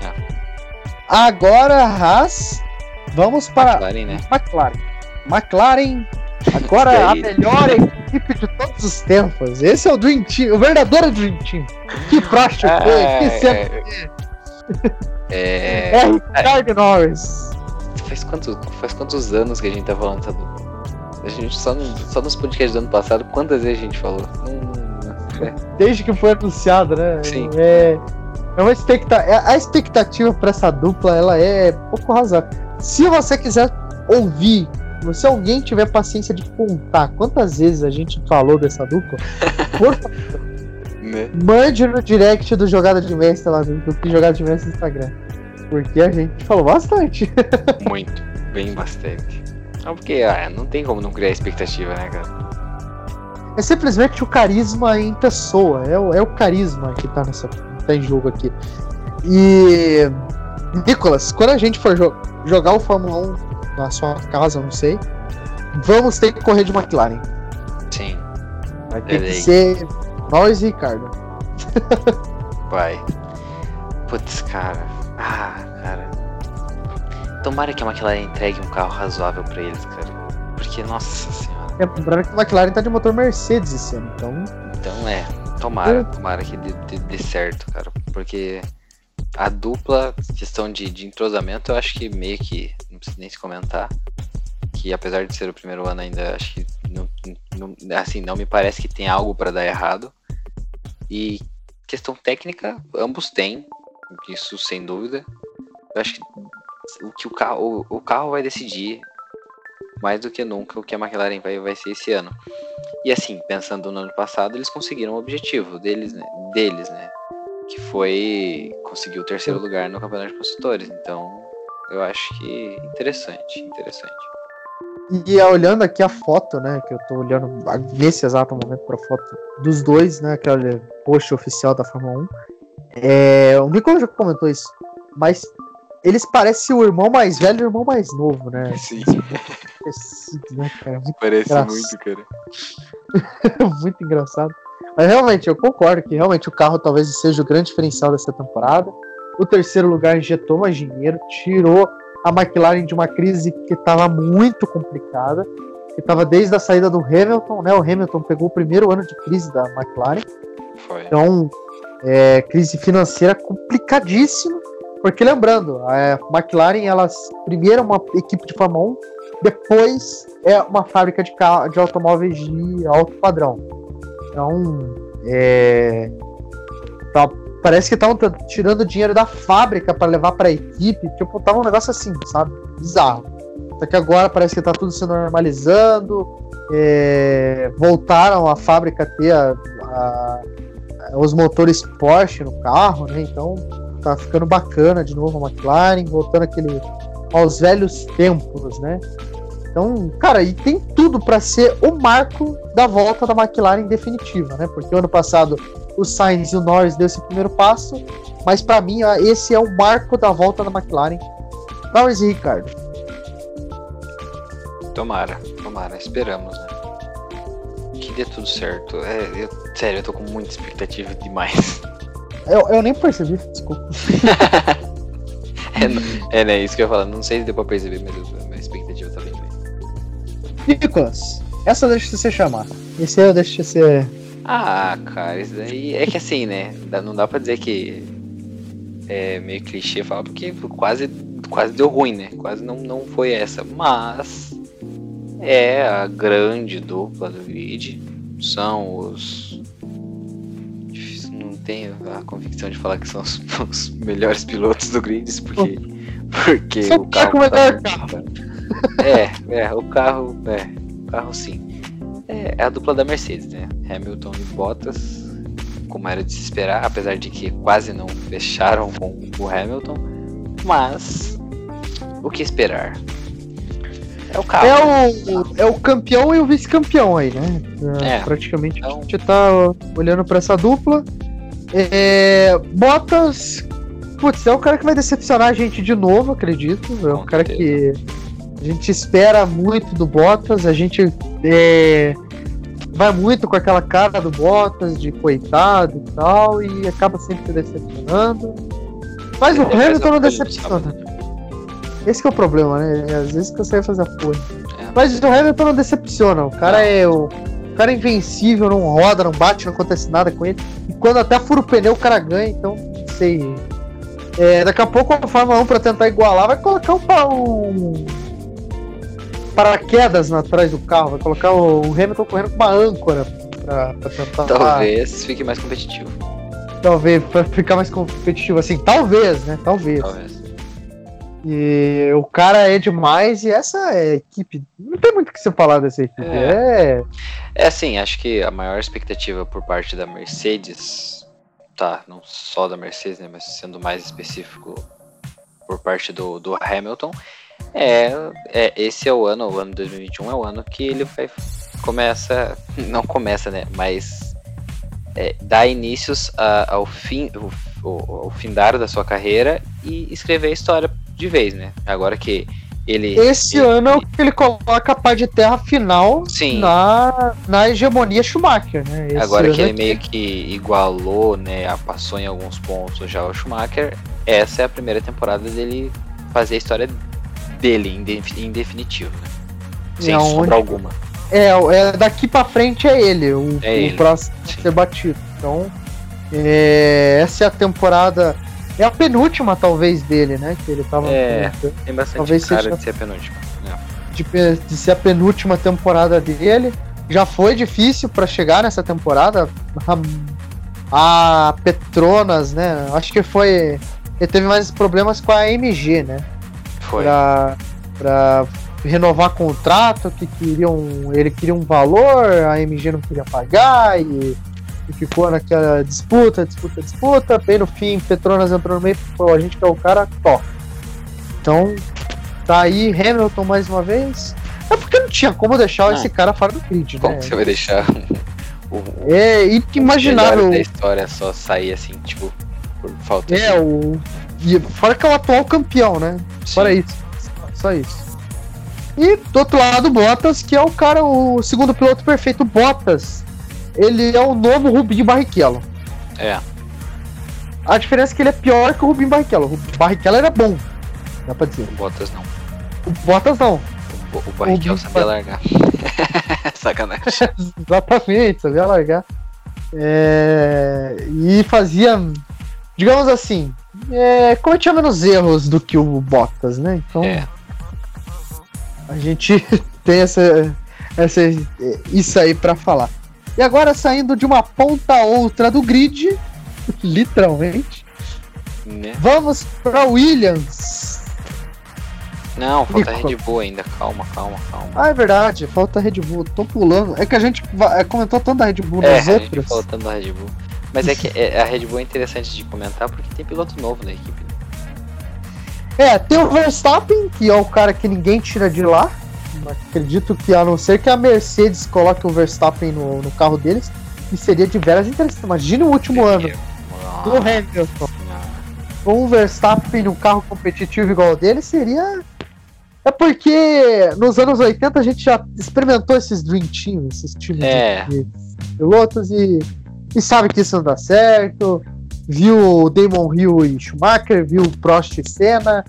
É. Agora, Haas, vamos para McLaren, né? McLaren. McLaren, agora a melhor equipe de todos os tempos. Esse é o Dream Team, o verdadeiro Dream Team. Que prático ah, foi, que sempre. É, é, é Ricardo Norris. Faz quantos, faz quantos anos que a gente tá falando essa dupla? A gente só, só nos podcasts do ano passado, quantas vezes a gente falou? Hum, é. Desde que foi anunciado, né? Sim. É, é uma expectativa. É, a expectativa para essa dupla ela é pouco razoável. Se você quiser ouvir, se alguém tiver paciência de contar quantas vezes a gente falou dessa dupla, por favor, né? mande no direct do Jogada de Mestre lá, do que Jogada de Mestre no Instagram. Porque a gente falou bastante. Muito, bem bastante. Não, porque ah, não tem como não criar expectativa, né, cara? É simplesmente o carisma em pessoa. É o, é o carisma que tá, nessa, tá em jogo aqui. E. Nicolas, quando a gente for jo jogar o Fórmula 1 na sua casa, não sei, vamos ter que correr de McLaren. Sim. Vai ter que ser nós e Ricardo. Vai. Putz, cara. Ah, cara. Tomara que a McLaren entregue um carro razoável para eles, cara. Porque, nossa senhora. É, lembrando que a McLaren tá de motor Mercedes esse ano, então. Então é. Tomara, tomara que dê, dê, dê certo, cara. Porque a dupla, questão de, de entrosamento, eu acho que meio que. Não precisa nem se comentar. Que apesar de ser o primeiro ano, ainda acho que. Não, não, assim, não me parece que tem algo para dar errado. E questão técnica, ambos têm. Isso sem dúvida. Eu acho que o que o carro, o, o carro vai decidir mais do que nunca o que a McLaren vai, vai ser esse ano. E assim, pensando no ano passado, eles conseguiram o objetivo deles, né? Deles, né? Que foi conseguir o terceiro lugar no campeonato de construtores. Então, eu acho que interessante, interessante. E olhando aqui a foto, né? Que eu tô olhando nesse exato momento para a foto dos dois, né? Aquele post oficial da Fórmula 1. É, o Nicolas já comentou isso, mas eles parecem o irmão mais velho e o irmão mais novo, né? Sim. né, cara? Muito Parece engraçado. muito, cara. muito engraçado. Mas realmente, eu concordo que realmente o carro talvez seja o grande diferencial dessa temporada. O terceiro lugar injetou mais dinheiro, tirou a McLaren de uma crise que estava muito complicada, que estava desde a saída do Hamilton, né? O Hamilton pegou o primeiro ano de crise da McLaren. Foi. Então, é, crise financeira complicadíssima. Porque lembrando, a McLaren, ela primeiro é uma equipe de Fórmula 1, depois é uma fábrica de, carro, de automóveis de alto padrão. Então, é, tá, parece que estavam tirando dinheiro da fábrica para levar para a equipe. Tipo, tava um negócio assim, sabe? Bizarro. Só que agora parece que tá tudo se normalizando. É, voltaram a fábrica a ter a, a, os motores Porsche no carro, né? Então tá ficando bacana de novo a McLaren, voltando aquele aos velhos tempos, né? Então, cara, e tem tudo para ser o marco da volta da McLaren definitiva, né? Porque ano passado o Sainz e o Norris deu esse primeiro passo, mas para mim esse é o marco da volta da McLaren. Norris e Ricardo. Tomara, tomara, esperamos, né? Que dê tudo certo. É, eu, sério, eu tô com muita expectativa demais. Eu, eu nem percebi, desculpa. é, é, né? Isso que eu ia falar. Não sei se deu pra perceber, mas a Nicolas, essa deixa você chamar. Esse eu deixo você. Ah, cara, isso daí. É que assim, né? Não dá pra dizer que é meio clichê falar, porque quase, quase deu ruim, né? Quase não, não foi essa. Mas é a grande dupla do grid. São os tenho a convicção de falar que são os, os melhores pilotos do grid, porque, porque Você o carro. Tá, carro. É, é, o carro. É, o carro sim. É, é, a dupla da Mercedes, né? Hamilton e Bottas, como era de se esperar, apesar de que quase não fecharam com o Hamilton. Mas o que esperar? É o carro. É o, é o campeão e o vice-campeão aí, né? É, praticamente então... a gente tá olhando para essa dupla. É, Bottas, putz, é o cara que vai decepcionar a gente de novo, acredito. É um cara que a gente espera muito do Bottas, a gente é, vai muito com aquela cara do Bottas de coitado e tal, e acaba sempre decepcionando. Mas o Hamilton não decepciona. Esse é o problema, né? Às vezes consegue fazer a porra. É. Mas o Hamilton não decepciona. O cara não. é o, o cara é invencível, não roda, não bate, não acontece nada com ele. E quando até fura o pneu, o cara ganha, então sei. É, daqui a pouco a Fórmula 1 para tentar igualar vai colocar um, um paraquedas atrás do carro, vai colocar o Hamilton correndo com uma âncora pra, pra tentar. Talvez fique mais competitivo. Talvez, pra ficar mais competitivo, assim, talvez, né? Talvez. Talvez. E o cara é demais e essa é a equipe. Não tem muito o que você falar dessa equipe. É. é. é assim, acho que a maior expectativa por parte da Mercedes, tá, não só da Mercedes, né, mas sendo mais específico por parte do, do Hamilton, é, é, esse é o ano, o ano 2021 é o ano que ele vai começa, não começa, né, mas é, dá inícios a, ao fim, o, ao findar da sua carreira e escrever a história de vez, né? Agora que ele. Esse ele, ano é o que ele coloca a pá de terra final sim. Na, na hegemonia Schumacher, né? Esse Agora que ele meio que igualou, né? Passou em alguns pontos já o Schumacher, essa é a primeira temporada dele fazer a história dele em, definitivo, né? Sem é sombra alguma. É, é, daqui pra frente é ele, o, é ele. o próximo a ser batido. Então, é, essa é a temporada. É a penúltima, talvez, dele, né? Que ele tava. É, tem bastante talvez cara seja, de ser a penúltima. É. De, de ser a penúltima temporada dele. Já foi difícil para chegar nessa temporada. A, a Petronas, né? Acho que foi. Ele teve mais problemas com a AMG, né? Foi. Pra, pra renovar contrato, que queriam. Ele queria um valor, a MG não queria pagar e, e ficou naquela disputa, disputa, disputa. Bem no fim, Petronas entrou no meio e falou, a gente quer o cara top. Então, tá aí Hamilton mais uma vez. É porque não tinha como deixar esse cara fora do grid, como né? Como você vai deixar o, é imaginável. da história só sair assim, tipo, por falta É, de... o. E fora que é o atual campeão, né? Sim. Fora isso. Só isso. E do outro lado, Bottas, que é o cara, o segundo piloto perfeito, Bottas. Ele é o novo Rubinho Barrichello. É. A diferença é que ele é pior que o Rubinho Barrichello. O Barrichello era bom, dá pra dizer. O Bottas não. O Bottas não. O, o Barrichello o sabia Bar... largar. Sacanagem. Exatamente, sabia largar. É... E fazia, digamos assim, é... cometia menos erros do que o Bottas, né? Então. É a gente tem essa, essa, isso aí para falar. E agora saindo de uma ponta a outra do grid, literalmente, né? vamos para Williams. Não, falta Nico. Red Bull ainda. Calma, calma, calma. Ah, é verdade, falta Red Bull. Tô pulando. É que a gente é, comentou tanto da Red Bull é, nas outras. Faltando da Red Bull. Mas é que é, a Red Bull é interessante de comentar porque tem piloto novo na equipe. É, tem o Verstappen, que é o cara que ninguém tira de lá. Acredito que a não ser que a Mercedes coloque o Verstappen no, no carro deles, que seria de veras interessante. Imagina o último ano do Hamilton. Com o Verstappen num carro competitivo igual o dele, seria. É porque nos anos 80 a gente já experimentou esses Dream Team, esses times é. de pilotos e, e sabe que isso não dá certo viu o Damon Hill e Schumacher, viu o Prost e Senna,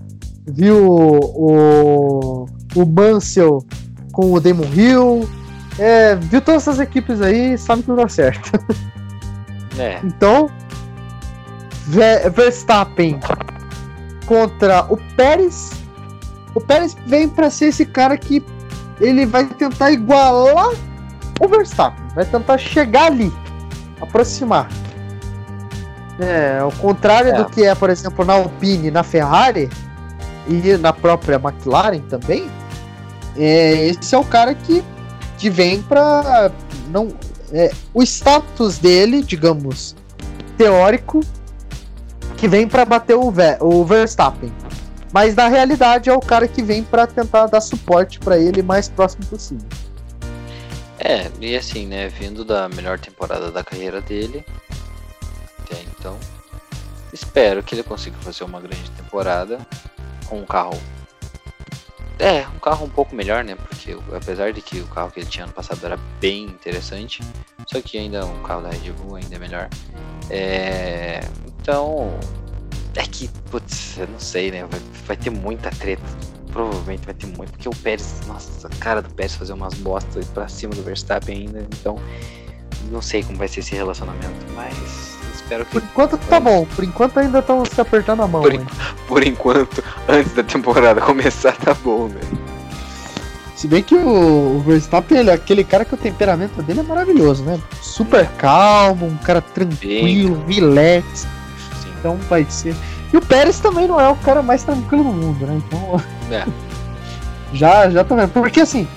viu o, o Mansell com o Damon Hill, é, viu todas essas equipes aí, sabe que não dá certo. É. Então, Verstappen contra o Pérez. O Pérez vem para ser esse cara que ele vai tentar igualar o Verstappen, vai tentar chegar ali, aproximar. É, ao contrário é. do que é, por exemplo, na Alpine, na Ferrari e na própria McLaren também, é, esse é o cara que, que vem para não é, o status dele, digamos, teórico, que vem para bater o, Ver, o Verstappen. Mas na realidade é o cara que vem para tentar dar suporte para ele mais próximo possível. É, e assim, né, vindo da melhor temporada da carreira dele, até então. Espero que ele consiga fazer uma grande temporada com um carro. É, um carro um pouco melhor, né? Porque apesar de que o carro que ele tinha ano passado era bem interessante, só que ainda um carro da Red Bull ainda é melhor. É, então, É que, putz, eu não sei, né? Vai, vai ter muita treta. Provavelmente vai ter muito. Porque o Pérez, nossa, a cara do Pérez fazer umas bostas pra cima do Verstappen ainda. Então, não sei como vai ser esse relacionamento. Mas espero que. Por enquanto tá bom. Por enquanto ainda estão se apertando a mão. Por, por, enquanto, antes da temporada começar, tá bom, né? Se bem que o, Verstappen, ele é aquele cara que o temperamento dele é maravilhoso, né? Super calmo, um cara tranquilo, Sim. relax. Sim. Então vai ser. E o Pérez também não é o cara mais tranquilo do mundo, né? Então. É. já, já também. Porque assim,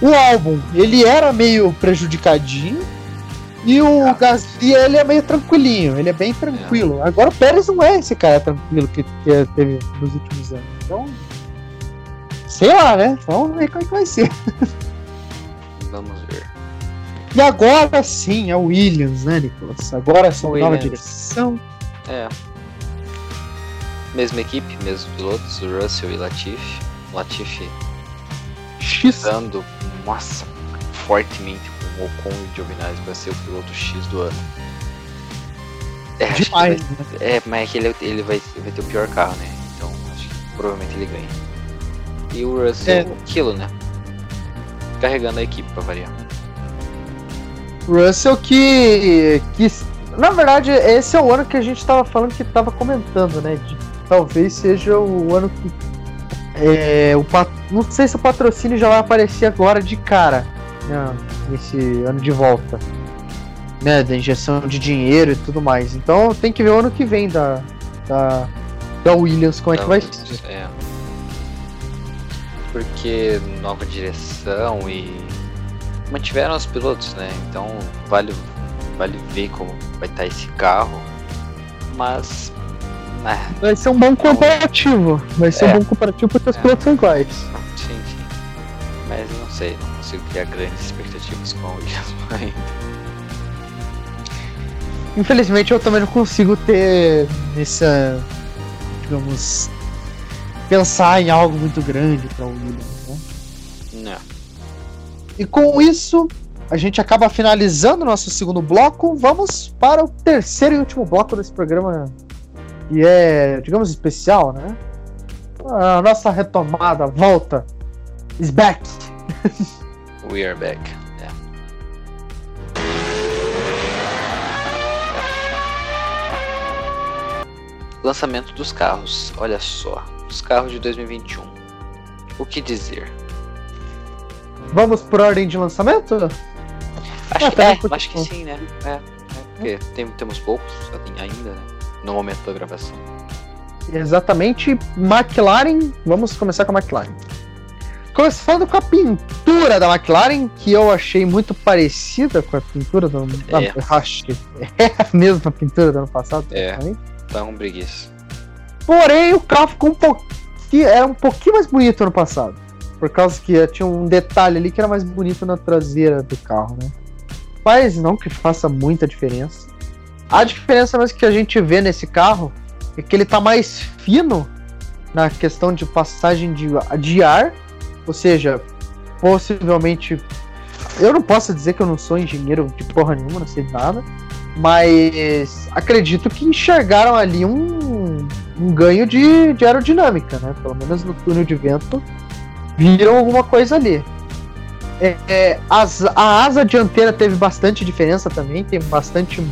o álbum, ele era meio prejudicadinho. E o ah. Gasly, ele é meio tranquilinho, ele é bem tranquilo. É. Agora o Pérez não é esse cara tranquilo que, que teve nos últimos anos. Então, Sei lá, né? Vamos ver como é que vai ser. Vamos ver. E agora sim, é o Williams, né, Nicolas? Agora são nova direção. É. Mesma equipe, mesmos pilotos, o Russell e Latifi. Latifi dando, nossa, fortemente com o Ocon e Giovinazzi para ser o piloto X do ano. É, Demais, vai, né? é mas é que ele, ele vai, vai ter o pior carro, né? Então acho que provavelmente ele ganha. E o Russell, é. aquilo, né? Carregando a equipe pra variar. Russell que, que. Na verdade, esse é o ano que a gente tava falando que tava comentando, né? De, talvez seja o ano que. É, o, não sei se o patrocínio já vai aparecer agora de cara. Né, nesse ano de volta. Né, da injeção de dinheiro e tudo mais. Então tem que ver o ano que vem da, da, da Williams como é que vai ser. É porque nova direção e mantiveram os pilotos, né? Então vale, vale ver como vai estar esse carro. Mas. Né, vai ser um bom comparativo. Vai ser é. um bom comparativo porque os é. pilotos são iguais. Sim, sim. Mas não sei, não consigo criar grandes expectativas com o Williams ainda. Infelizmente eu também não consigo ter essa, digamos, pensar em algo muito grande para o Williams, né? Não. E com isso, a gente acaba finalizando nosso segundo bloco. Vamos para o terceiro e último bloco desse programa, que é, digamos, especial, né? A nossa retomada, volta, is back. We are back. Lançamento dos carros, olha só dos carros de 2021. O que dizer? Vamos por ordem de lançamento? Acho, ah, que, é, acho que sim, né? É, é porque tem, temos poucos ainda, né? No momento da gravação. Exatamente. McLaren, vamos começar com a McLaren. Começando com a pintura da McLaren, que eu achei muito parecida com a pintura do. É. acho que é a mesma pintura do ano passado. É. Tá um preguiça. Porém, o carro ficou um pouquinho. Era um pouquinho mais bonito no passado. Por causa que tinha um detalhe ali que era mais bonito na traseira do carro, né? Mas não que faça muita diferença. A diferença mais que a gente vê nesse carro é que ele tá mais fino na questão de passagem de, de ar. Ou seja, possivelmente. Eu não posso dizer que eu não sou engenheiro de porra nenhuma, não sei nada. Mas acredito que enxergaram ali um, um ganho de, de aerodinâmica, né? Pelo menos no túnel de vento viram alguma coisa ali. É, é, as, a asa dianteira teve bastante diferença também, tem bastante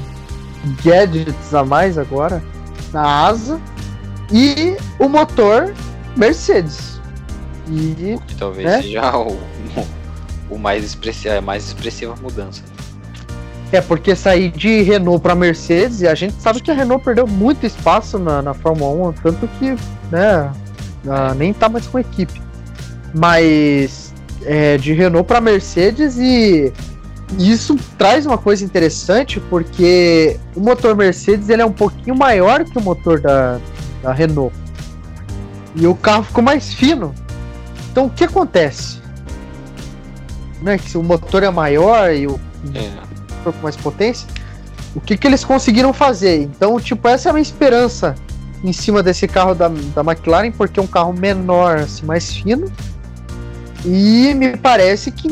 gadgets a mais agora na asa. E o motor Mercedes. E, que talvez né? seja o, o mais expressivo, a mais expressiva mudança. É porque sair de Renault para Mercedes, e a gente sabe que a Renault perdeu muito espaço na, na Fórmula 1, tanto que né, nem tá mais com equipe. Mas é, de Renault para Mercedes e isso traz uma coisa interessante porque o motor Mercedes ele é um pouquinho maior que o motor da, da Renault. E o carro ficou mais fino. Então o que acontece? Né, que se o motor é maior e o, é com mais potência, o que, que eles conseguiram fazer? Então, tipo, essa é a minha esperança em cima desse carro da, da McLaren, porque é um carro menor, assim, mais fino. E me parece que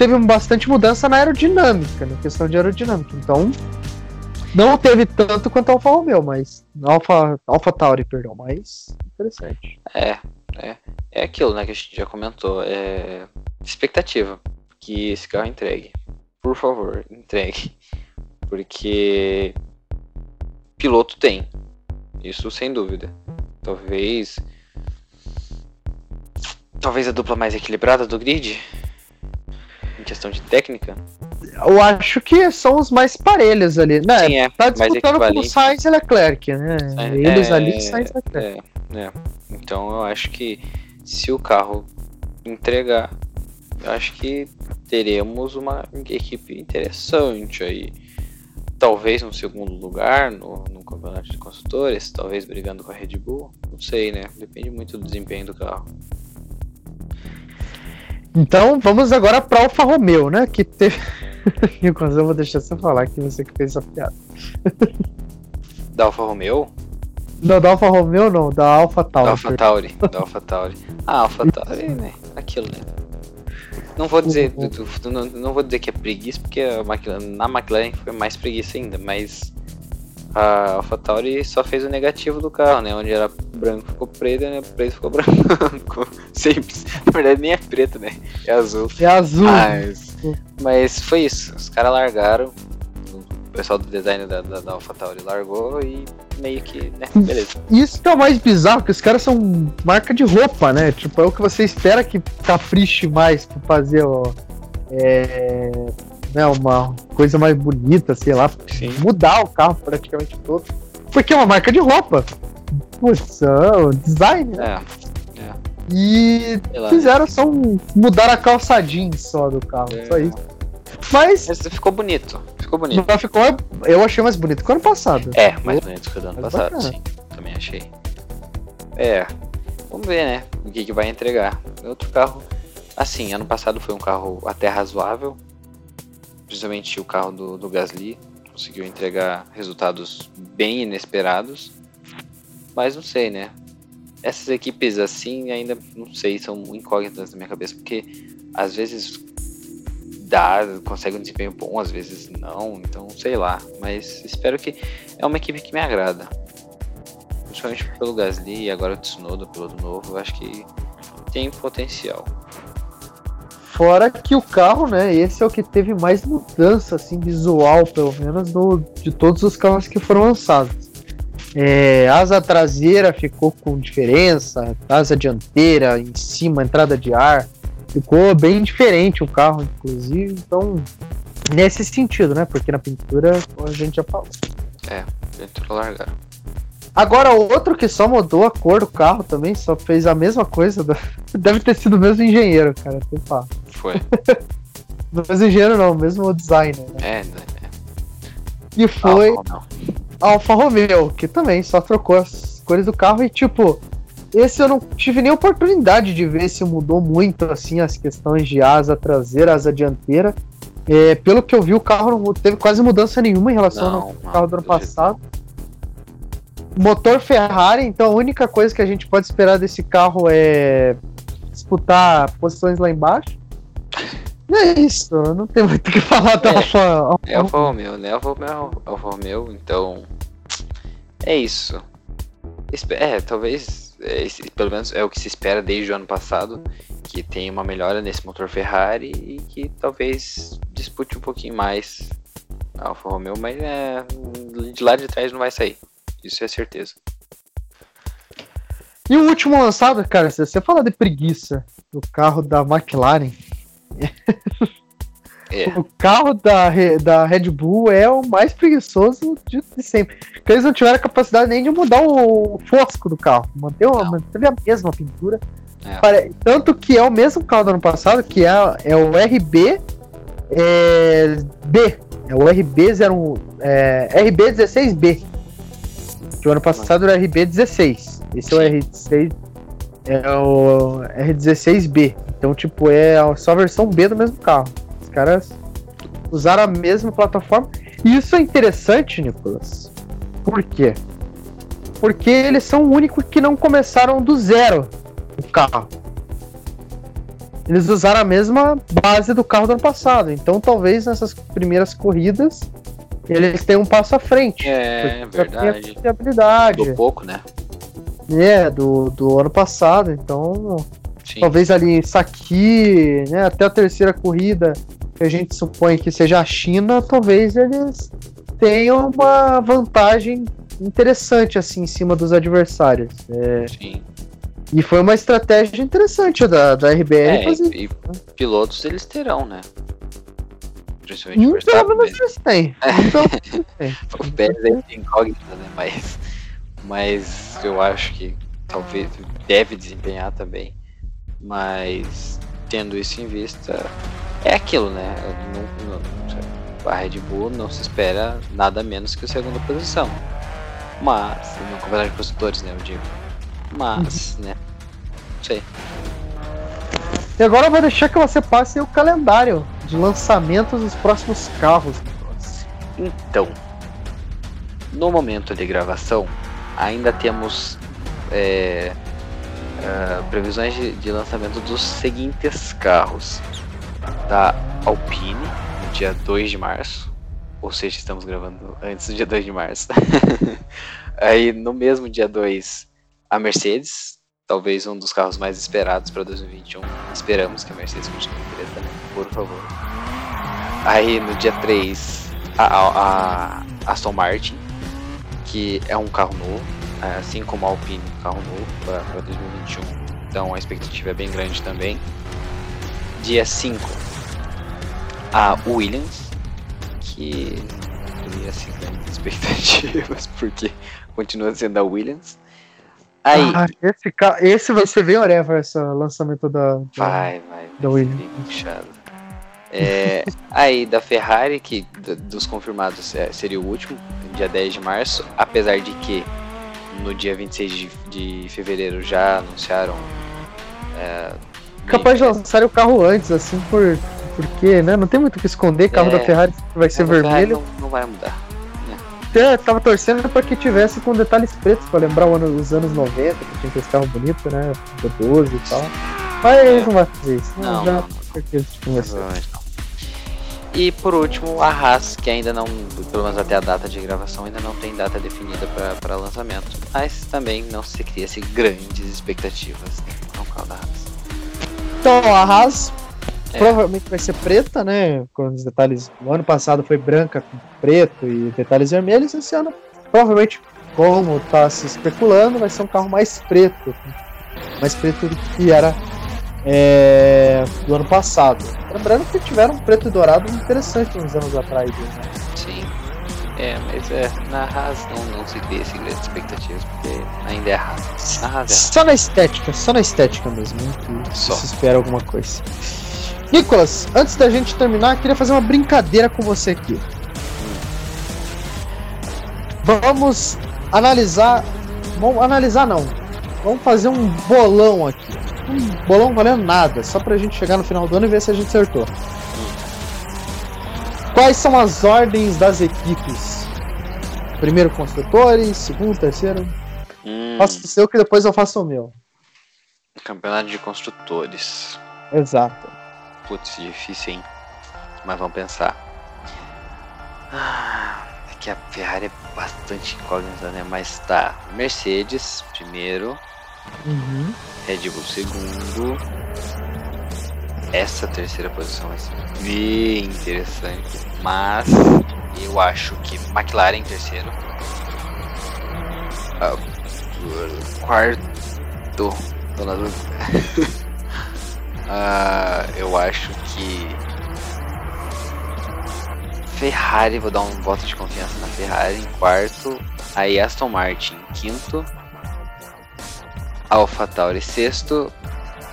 teve bastante mudança na aerodinâmica, na questão de aerodinâmica. Então, Não teve tanto quanto a Alfa Romeo, mas. Alfa, Alfa Tauri, perdão, mas interessante. É, é. É aquilo, né, que a gente já comentou. É expectativa que esse carro entregue. Por favor, entregue. Porque piloto tem. Isso sem dúvida. Talvez. Talvez a dupla mais equilibrada do grid. Em questão de técnica. Eu acho que são os mais parelhos ali. Né? Sim, é, tá disputando com o Sainz e Leclerc, né? É, Eles ali, Sainz e Leclerc. É, é. Então eu acho que se o carro entregar, eu acho que teremos uma equipe interessante aí. Talvez no segundo lugar no, no campeonato de construtores, talvez brigando com a Red Bull. Não sei, né? Depende muito do desempenho do carro. Então vamos agora para Alfa Romeo, né? Que teve. Eu vou deixar você falar que você que fez essa piada. Da Alfa Romeo? Não, da Alfa Romeo não, da Alfa Tauri. Da Alfa Tauri, da Alfa Tauri. Ah, Alfa Tauri, né? Aquilo, né? Não vou dizer, uhum. não, não vou dizer que é preguiça, porque a McLaren, na McLaren foi mais preguiça ainda, mas a AlphaTauri só fez o negativo do carro, né? Onde era branco ficou preto, né? Preto ficou branco. Simples. Na verdade nem é preto, né? É azul. É azul. Mas, mas foi isso. Os caras largaram. O pessoal do design da, da, da AlphaTauri largou e meio que, né? Beleza. Isso que é o mais bizarro, que os caras são marca de roupa, né? Tipo, é o que você espera que capriche mais pra fazer, ó. É né, uma coisa mais bonita, sei lá, Sim. mudar o carro praticamente todo. Porque é uma marca de roupa. Função, design, né? É. é. E fizeram só um, mudar a calça jeans só do carro, é. só isso. Mas, Mas ficou bonito. Ficou bonito. Mas ficou, eu achei mais bonito que o ano passado. É, mais bonito que o do ano passado, bacana. sim. Também achei. É. Vamos ver, né? O que, que vai entregar. Outro carro. Assim, ano passado foi um carro até razoável principalmente o carro do, do Gasly, conseguiu entregar resultados bem inesperados. Mas não sei, né? Essas equipes assim ainda não sei, são incógnitas na minha cabeça, porque às vezes dá, consegue um desempenho bom, às vezes não, então sei lá. Mas espero que é uma equipe que me agrada. Principalmente pelo Gasly e agora o Tsunoda, piloto novo, eu acho que tem potencial. Fora que o carro, né? Esse é o que teve mais mudança, assim, visual, pelo menos, do, de todos os carros que foram lançados. É, asa traseira ficou com diferença, asa dianteira, em cima, entrada de ar. Ficou bem diferente o carro, inclusive. Então, nesse sentido, né? Porque na pintura a gente já falou. É, pintura largaram. Agora, outro que só mudou a cor do carro também, só fez a mesma coisa. Deve ter sido o mesmo engenheiro, cara. Foi. não mesmo engenheiro não, mesmo designer. Né? É, é. E foi Alfa, Alfa Romeo, que também só trocou as cores do carro e tipo. Esse eu não tive nem oportunidade de ver se mudou muito assim as questões de asa traseira, asa dianteira. É, pelo que eu vi, o carro não teve quase mudança nenhuma em relação não, ao carro do ano passado. Jeito motor Ferrari, então a única coisa que a gente pode esperar desse carro é disputar posições lá embaixo. É isso, não tem muito o que falar da é, Alfa, É Alfa Romeo, né? Alfa Romeo, Alfa Romeo, então. É isso. É, talvez. É, pelo menos é o que se espera desde o ano passado. Que tem uma melhora nesse motor Ferrari e que talvez dispute um pouquinho mais a Alfa Romeo, mas é, de lá de trás não vai sair. Isso é certeza. E o último lançado, cara, se você fala de preguiça do carro da McLaren. É. o carro da, da Red Bull é o mais preguiçoso de, sempre. Porque eles não tiveram capacidade nem de mudar o fosco do carro. Manteve, manteve a mesma pintura. É. Tanto que é o mesmo carro do ano passado, que é, é o RB é, B. É o RB01. É, RB16B. Que o ano passado era RB16. Esse é o R16. É o R16B. Então, tipo, é só a versão B do mesmo carro. Os caras usaram a mesma plataforma. E isso é interessante, Nicolas. Por quê? Porque eles são o único que não começaram do zero o carro. Eles usaram a mesma base do carro do ano passado. Então, talvez nessas primeiras corridas eles têm um passo à frente. É, verdade. Fiabilidade. Do pouco, né? É, do, do ano passado. Então, Sim. talvez ali isso aqui, né, até a terceira corrida, que a gente supõe que seja a China, talvez eles tenham uma vantagem interessante assim em cima dos adversários. É, Sim. E foi uma estratégia interessante da, da RBR. É, fazer. E, e pilotos eles terão, né? Principalmente hum, pelo menos eles têm. o Pérez é incógnita, né? Mas, mas eu acho que talvez deve desempenhar também. Mas tendo isso em vista, é aquilo, né? Não, não, a Red Bull não se espera nada menos que a segunda posição. Mas, no campeonato de construtores, né? Eu digo. Mas, uhum. né? Não sei. E agora eu vou deixar que você passe o calendário de lançamentos dos próximos carros. Então, no momento de gravação, ainda temos é, uh, previsões de, de, lançamento dos seguintes carros: da Alpine, no dia 2 de março, ou seja, estamos gravando antes do dia 2 de março. Aí no mesmo dia 2, a Mercedes, talvez um dos carros mais esperados para 2021. Esperamos que a Mercedes continue né? Por favor. Aí no dia 3, a, a, a Aston Martin, que é um carro novo, assim como a Alpine, um carro novo para 2021. Então a expectativa é bem grande também. Dia 5, a Williams, que teria assim grandes expectativas, porque continua sendo a Williams. Aí, ah, esse, esse vai ser bem oreva, esse lançamento da, da, vai, vai, da Williams. É, aí da Ferrari, que dos confirmados é, seria o último, dia 10 de março, apesar de que no dia 26 de, de fevereiro já anunciaram. É, Capaz de lançar o carro antes, assim, por. Porque, né? Não tem muito o que esconder, carro é, da Ferrari vai ser vermelho. Não, não vai mudar até tava torcendo para que tivesse com detalhes pretos, para lembrar ano, os anos 90, que tinha esse carro bonito, né? Do 12 e tal. Mas é. não vai fazer isso. Não, já não. E por último, a Haas, que ainda não, pelo menos até a data de gravação, ainda não tem data definida para lançamento. Mas também não se cria-se grandes expectativas com o carro da Haas. Então, a Haas é. Provavelmente vai ser preta, né? Com os detalhes. No ano passado foi branca com preto e detalhes vermelhos. Esse ano, provavelmente, como tá se especulando, vai ser um carro mais preto. Mais preto do que era é, do ano passado. Lembrando que tiveram um preto e dourado interessante uns anos atrás. Né? Sim. É, mas é, na Haas não, não se cria esse grandes expectativas, porque ainda é Haas. Na Haas é Só na estética, só na estética mesmo, que só. se espera alguma coisa. Nicolas, antes da gente terminar, queria fazer uma brincadeira com você aqui. Vamos analisar. Vamos analisar não. Vamos fazer um bolão aqui. Um bolão valendo nada, só pra gente chegar no final do ano e ver se a gente acertou. Quais são as ordens das equipes? Primeiro construtores, segundo, terceiro? Hum. Faça o seu que depois eu faço o meu. Campeonato de construtores. Exato. Putz, difícil, hein? Mas vamos pensar. Ah, é que a Ferrari é bastante incógnita, né? Mas tá. Mercedes, primeiro. Uhum. Red Bull, segundo. Essa terceira posição vai ser bem interessante. Mas eu acho que McLaren em terceiro. Uh, quarto. Tô na dúvida. Uh, eu acho que Ferrari, vou dar um voto de confiança na Ferrari em quarto, aí Aston Martin em quinto, Alpha Tauri sexto,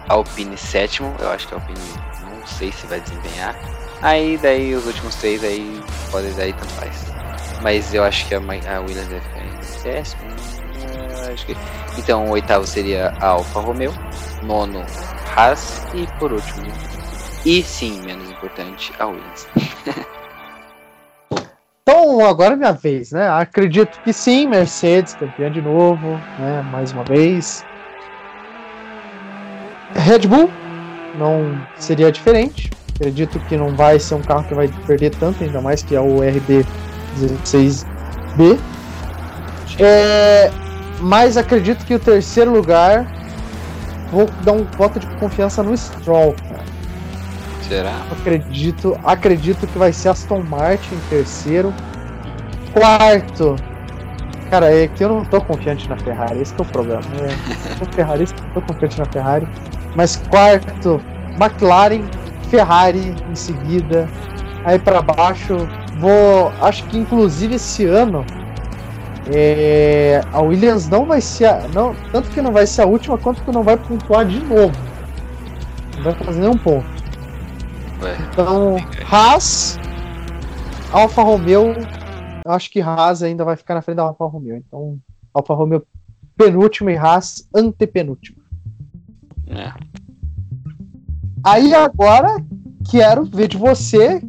Alpine sétimo, eu acho que a Alpine não sei se vai desempenhar. Aí daí os últimos três aí podem daí tanto faz. Mas eu acho que a, a Williams vai ficar em décimo. Acho que... Então o oitavo seria a Alfa Romeo, nono Haas e por último, e sim, menos importante, a Williams. então, agora é minha vez, né? Acredito que sim, Mercedes campeã de novo, né? Mais uma vez. Red Bull não seria diferente. Acredito que não vai ser um carro que vai perder tanto, ainda mais que é o RB 16B. É, mas acredito que o terceiro lugar vou dar um voto de confiança no Stroll, cara. Será? Acredito, acredito que vai ser Aston Martin em terceiro. Quarto. Cara, é que eu não tô confiante na Ferrari, esse é o problema. É, eu Ferrari, tô confiante na Ferrari. Mas quarto, McLaren, Ferrari em seguida. Aí para baixo, vou. Acho que inclusive esse ano é, a Williams não vai ser. A, não, tanto que não vai ser a última, quanto que não vai pontuar de novo. Não vai fazer nenhum ponto. Então, Haas, Alfa Romeo. Eu acho que Haas ainda vai ficar na frente da Alfa Romeo. Então, Alfa Romeo penúltimo e Haas antepenúltimo. É. Aí agora quero ver de você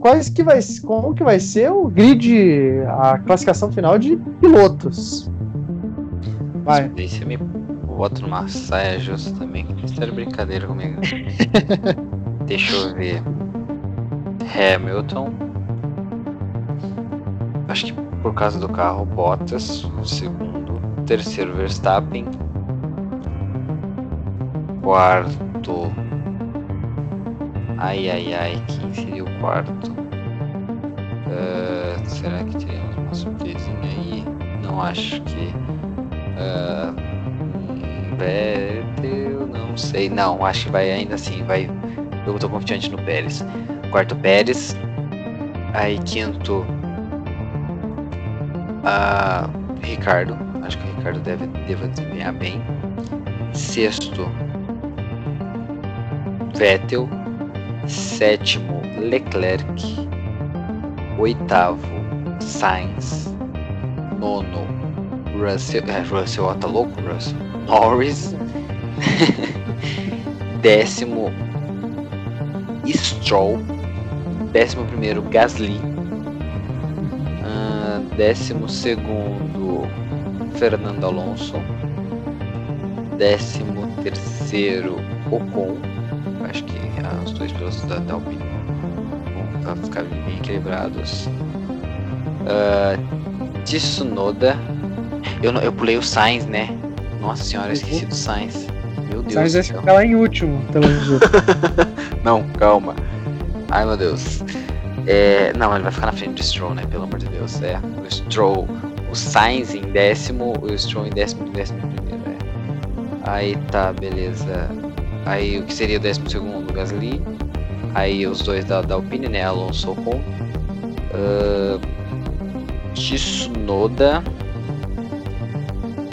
quais que vai, como que vai ser o grid, a classificação final de pilotos. Vai. Eu me boto numa saia justa também, que eles brincadeira comigo. Deixa eu ver. Hamilton. Acho que por causa do carro, Bottas. Segundo. Terceiro, Verstappen. Quarto. Ai, ai, ai, quem seria o quarto? Uh, será que teríamos uma surpresinha aí? Não acho que. Uh, Vettel, não sei. Não, acho que vai ainda assim. Vai. Eu tô confiante no Pérez. Quarto, Pérez. Aí, quinto. Uh, Ricardo. Acho que o Ricardo deve, deve desempenhar bem. Sexto. Vettel sétimo Leclerc, oitavo Sainz, nono Russell, é, Russell, ó, tá louco, Russell, Norris, décimo Stroll, décimo primeiro Gasly, uh, décimo segundo Fernando Alonso, décimo terceiro Ocon, acho que os dois pilotos da, da Alpine vão ficar bem equilibrados. Uh, Tsunoda. Eu, eu pulei o Sainz, né? Nossa senhora, eu esqueci do Sainz. Meu Deus. Sainz vai ficar lá em último, pelo jeito. não, calma. Ai meu Deus. É, não, ele vai ficar na frente do Stroll, né? Pelo amor de Deus. É, o Stroll, o Sainz em décimo, o Stroll em décimo, décimo primeiro. É. Aí tá, beleza. Aí o que seria o décimo segundo? Gasly. Aí os dois da, da Alpine, né? Alonso com. Uh, Tsunoda.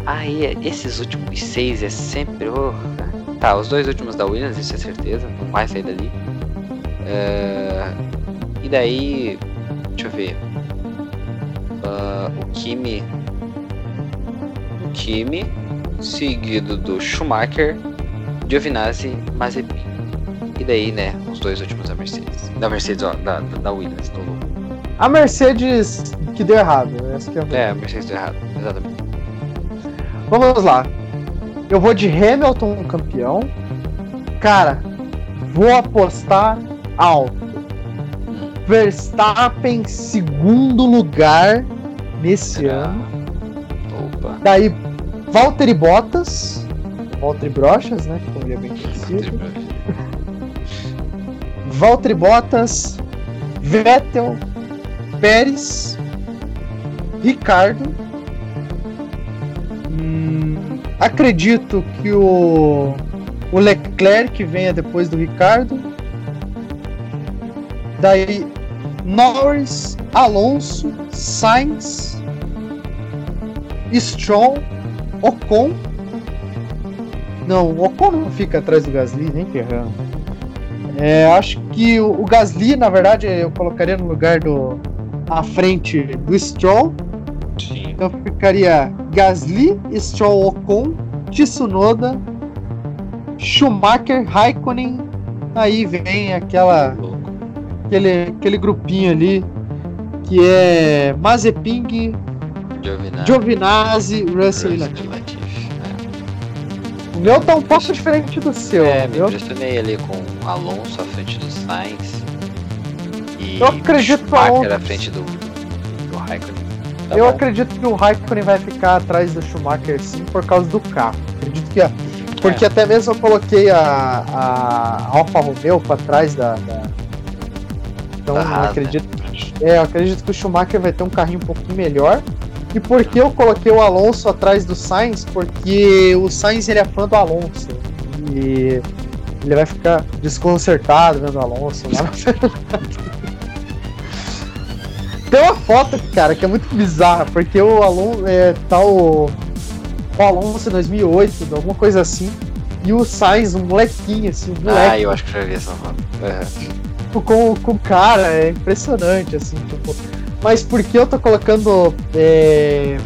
Aí esses últimos seis é sempre. Oh, tá, os dois últimos da Williams, isso é certeza. Não vai sair dali. Uh, e daí. Deixa eu ver. Uh, o Kimi. O Kimi. Seguido do Schumacher Giovinazzi, Mazepin. E daí, né, os dois últimos da Mercedes. Da Mercedes, ó, da, da, Williams, tô louco. A Mercedes que deu errado, essa que é a É, a Mercedes deu errado, exatamente. Vamos lá. Eu vou de Hamilton campeão. Cara, vou apostar alto. Verstappen segundo lugar nesse ano. Opa. Daí Valtteri Bottas Valtteri Brochas, né? Como ele é bem conhecido. Valtteri Bottas, Vettel, Pérez, Ricardo. Acredito que o, o Leclerc venha depois do Ricardo. Daí Norris, Alonso, Sainz, Stroll, Ocon não, Ocon não fica atrás do Gasly, nem ferrando. É, acho que o, o, Gasly, na verdade, eu colocaria no lugar do. à frente do Stroll. Então ficaria Gasly, Stroll, Ocon, Tsunoda, Schumacher, Raikkonen. Aí vem aquela. Aquele, aquele grupinho ali que é Mazepin, Giovinazzi, Giovinazzi Russell e Latifi. O meu tá um pouco diferente do seu. É, me impressionei ali com Alonso à frente do Sainz. E eu acredito Schumacher à frente do Raikkonen. Tá eu bom. acredito que o Raikkonen vai ficar atrás do Schumacher sim por causa do carro. Acredito que. Porque é. até mesmo eu coloquei a, a Alfa Romeo para trás da, da... Então eu acredito. É, eu acredito que o Schumacher vai ter um carrinho um pouquinho melhor. E por que eu coloquei o Alonso atrás do Sainz? Porque o Sainz ele é fã do Alonso. E ele vai ficar desconcertado vendo o Alonso lá Tem uma foto, cara, que é muito bizarra, porque o Alonso é, tá o, Alonso em 2008, alguma coisa assim, e o Sainz, um molequinho, assim, um moleque. Ah, eu acho que já vi essa foto. Uhum. Com, com o cara, é impressionante, assim, tipo. Mas por que eu tô colocando é,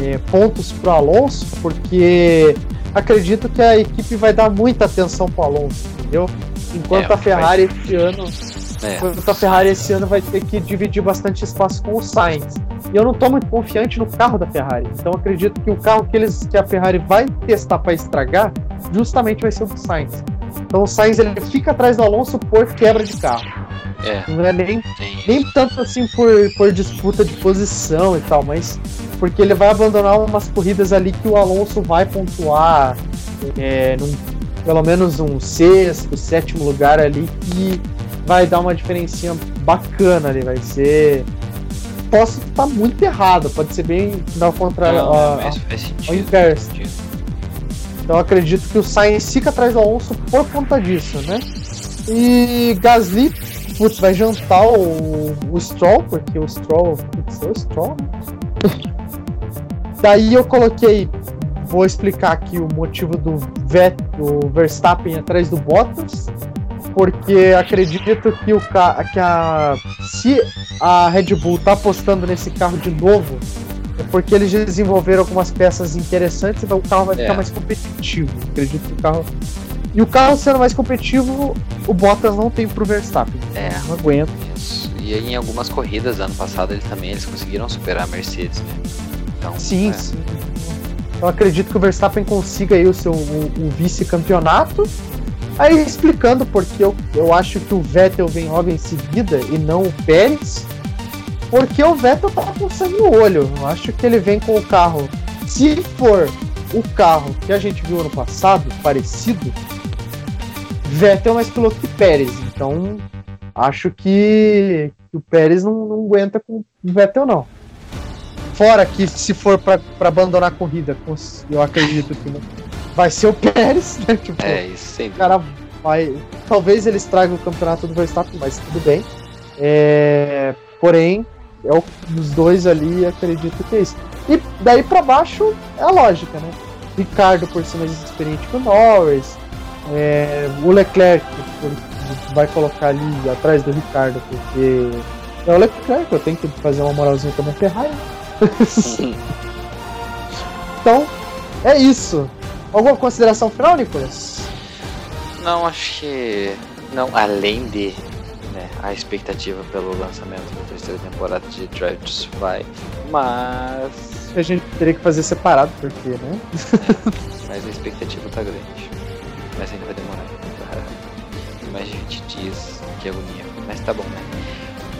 é, pontos pro Alonso? Porque acredito que a equipe vai dar muita atenção pro Alonso, entendeu? Enquanto é, a Ferrari esse ano. É. Enquanto a Ferrari esse ano vai ter que dividir bastante espaço com o Sainz. E eu não tô muito confiante no carro da Ferrari. Então acredito que o carro que, eles, que a Ferrari vai testar para estragar justamente vai ser o do Sainz. Então o Sainz ele fica atrás do Alonso por quebra de carro. É. Não é nem, nem tanto assim por, por disputa de posição e tal, mas porque ele vai abandonar umas corridas ali que o Alonso vai pontuar é, num, pelo menos um sexto, sétimo lugar ali que vai dar uma diferencinha bacana ali, vai ser. Posso estar muito errado, pode ser bem ao contrário, não, não, a, ao inverso. Então acredito que o Sainz fica atrás do Alonso por conta disso, né? E Gasly, putz, vai jantar o, o Stroll, porque o Stroll. Putz, é o Stroll, né? Daí eu coloquei, vou explicar aqui o motivo do, Vet, do Verstappen atrás do Bottas, porque acredito que o que a se a Red Bull tá apostando nesse carro de novo, é porque eles desenvolveram algumas peças interessantes, então o carro vai é. ficar mais competitivo. Acredito que o carro e o carro sendo mais competitivo, o Bottas não tem pro Verstappen. É, não aguento. Isso. E em algumas corridas ano passado ele também eles conseguiram superar a Mercedes, né? Então, sim, é. sim. Eu acredito que o Verstappen consiga aí o seu vice-campeonato. Aí explicando porque eu, eu acho que o Vettel vem logo em seguida e não o Pérez. Porque o Vettel tá com sangue no olho. Eu acho que ele vem com o carro. Se for o carro que a gente viu ano passado, parecido, Vettel é mais piloto que Pérez. Então, acho que, o Pérez não, não aguenta com o Vettel, não. Fora que se for para abandonar a corrida, eu acredito que não. Vai ser o Pérez, né? Tipo, é, isso sim. O cara vai. Talvez eles tragam o campeonato do Verstappen, mas tudo bem. É... Porém, é o, os dois ali, acredito que é isso. E daí para baixo é a lógica, né? Ricardo por ser mais experiente que o Norris. É... o Leclerc vai colocar ali atrás do Ricardo, porque é o Leclerc, eu tenho que fazer uma moralzinha também Ferrari. então, é isso. Alguma consideração final, Nicolas? Não, acho que. Não, além de né, a expectativa pelo lançamento da terceira temporada de Drive to Survive, mas. A gente teria que fazer separado, porque, né? É, mas a expectativa tá grande. Mas ainda vai demorar. Mais de 20 dias, que agonia. Mas tá bom, né?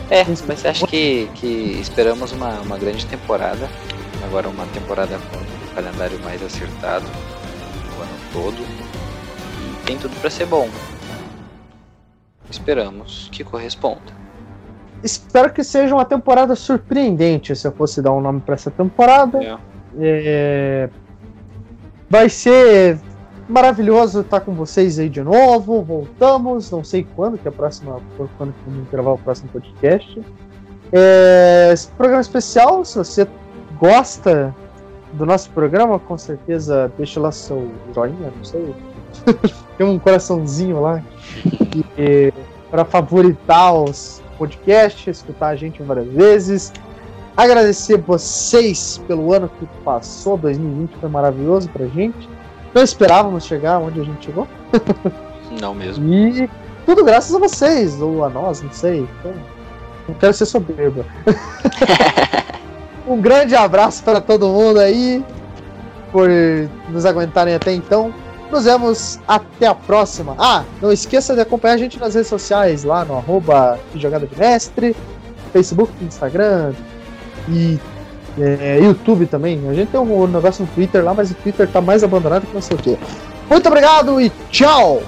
É, mas acho que, que esperamos uma, uma grande temporada. Agora uma temporada com um calendário mais acertado todo. E tem tudo para ser bom. Esperamos que corresponda. Espero que seja uma temporada surpreendente, se eu fosse dar um nome para essa temporada. É. É... Vai ser maravilhoso estar com vocês aí de novo. Voltamos, não sei quando, que é a próxima. Quando vamos gravar o próximo podcast. É, esse programa especial, se você gosta do nosso programa, com certeza deixa lá seu joinha, não sei. Tem um coraçãozinho lá para favoritar os podcasts, escutar a gente várias vezes. Agradecer vocês pelo ano que passou, 2020 foi maravilhoso pra gente. Não esperávamos chegar onde a gente chegou. Não mesmo. E tudo graças a vocês, ou a nós, não sei. Então, não quero ser soberba. um grande abraço para todo mundo aí, por nos aguentarem até então. Nos vemos até a próxima. Ah, não esqueça de acompanhar a gente nas redes sociais, lá no arroba Jogada de Mestre, Facebook, Instagram, e é, YouTube também. A gente tem um negócio no Twitter lá, mas o Twitter tá mais abandonado que não sei o quê. Muito obrigado e tchau!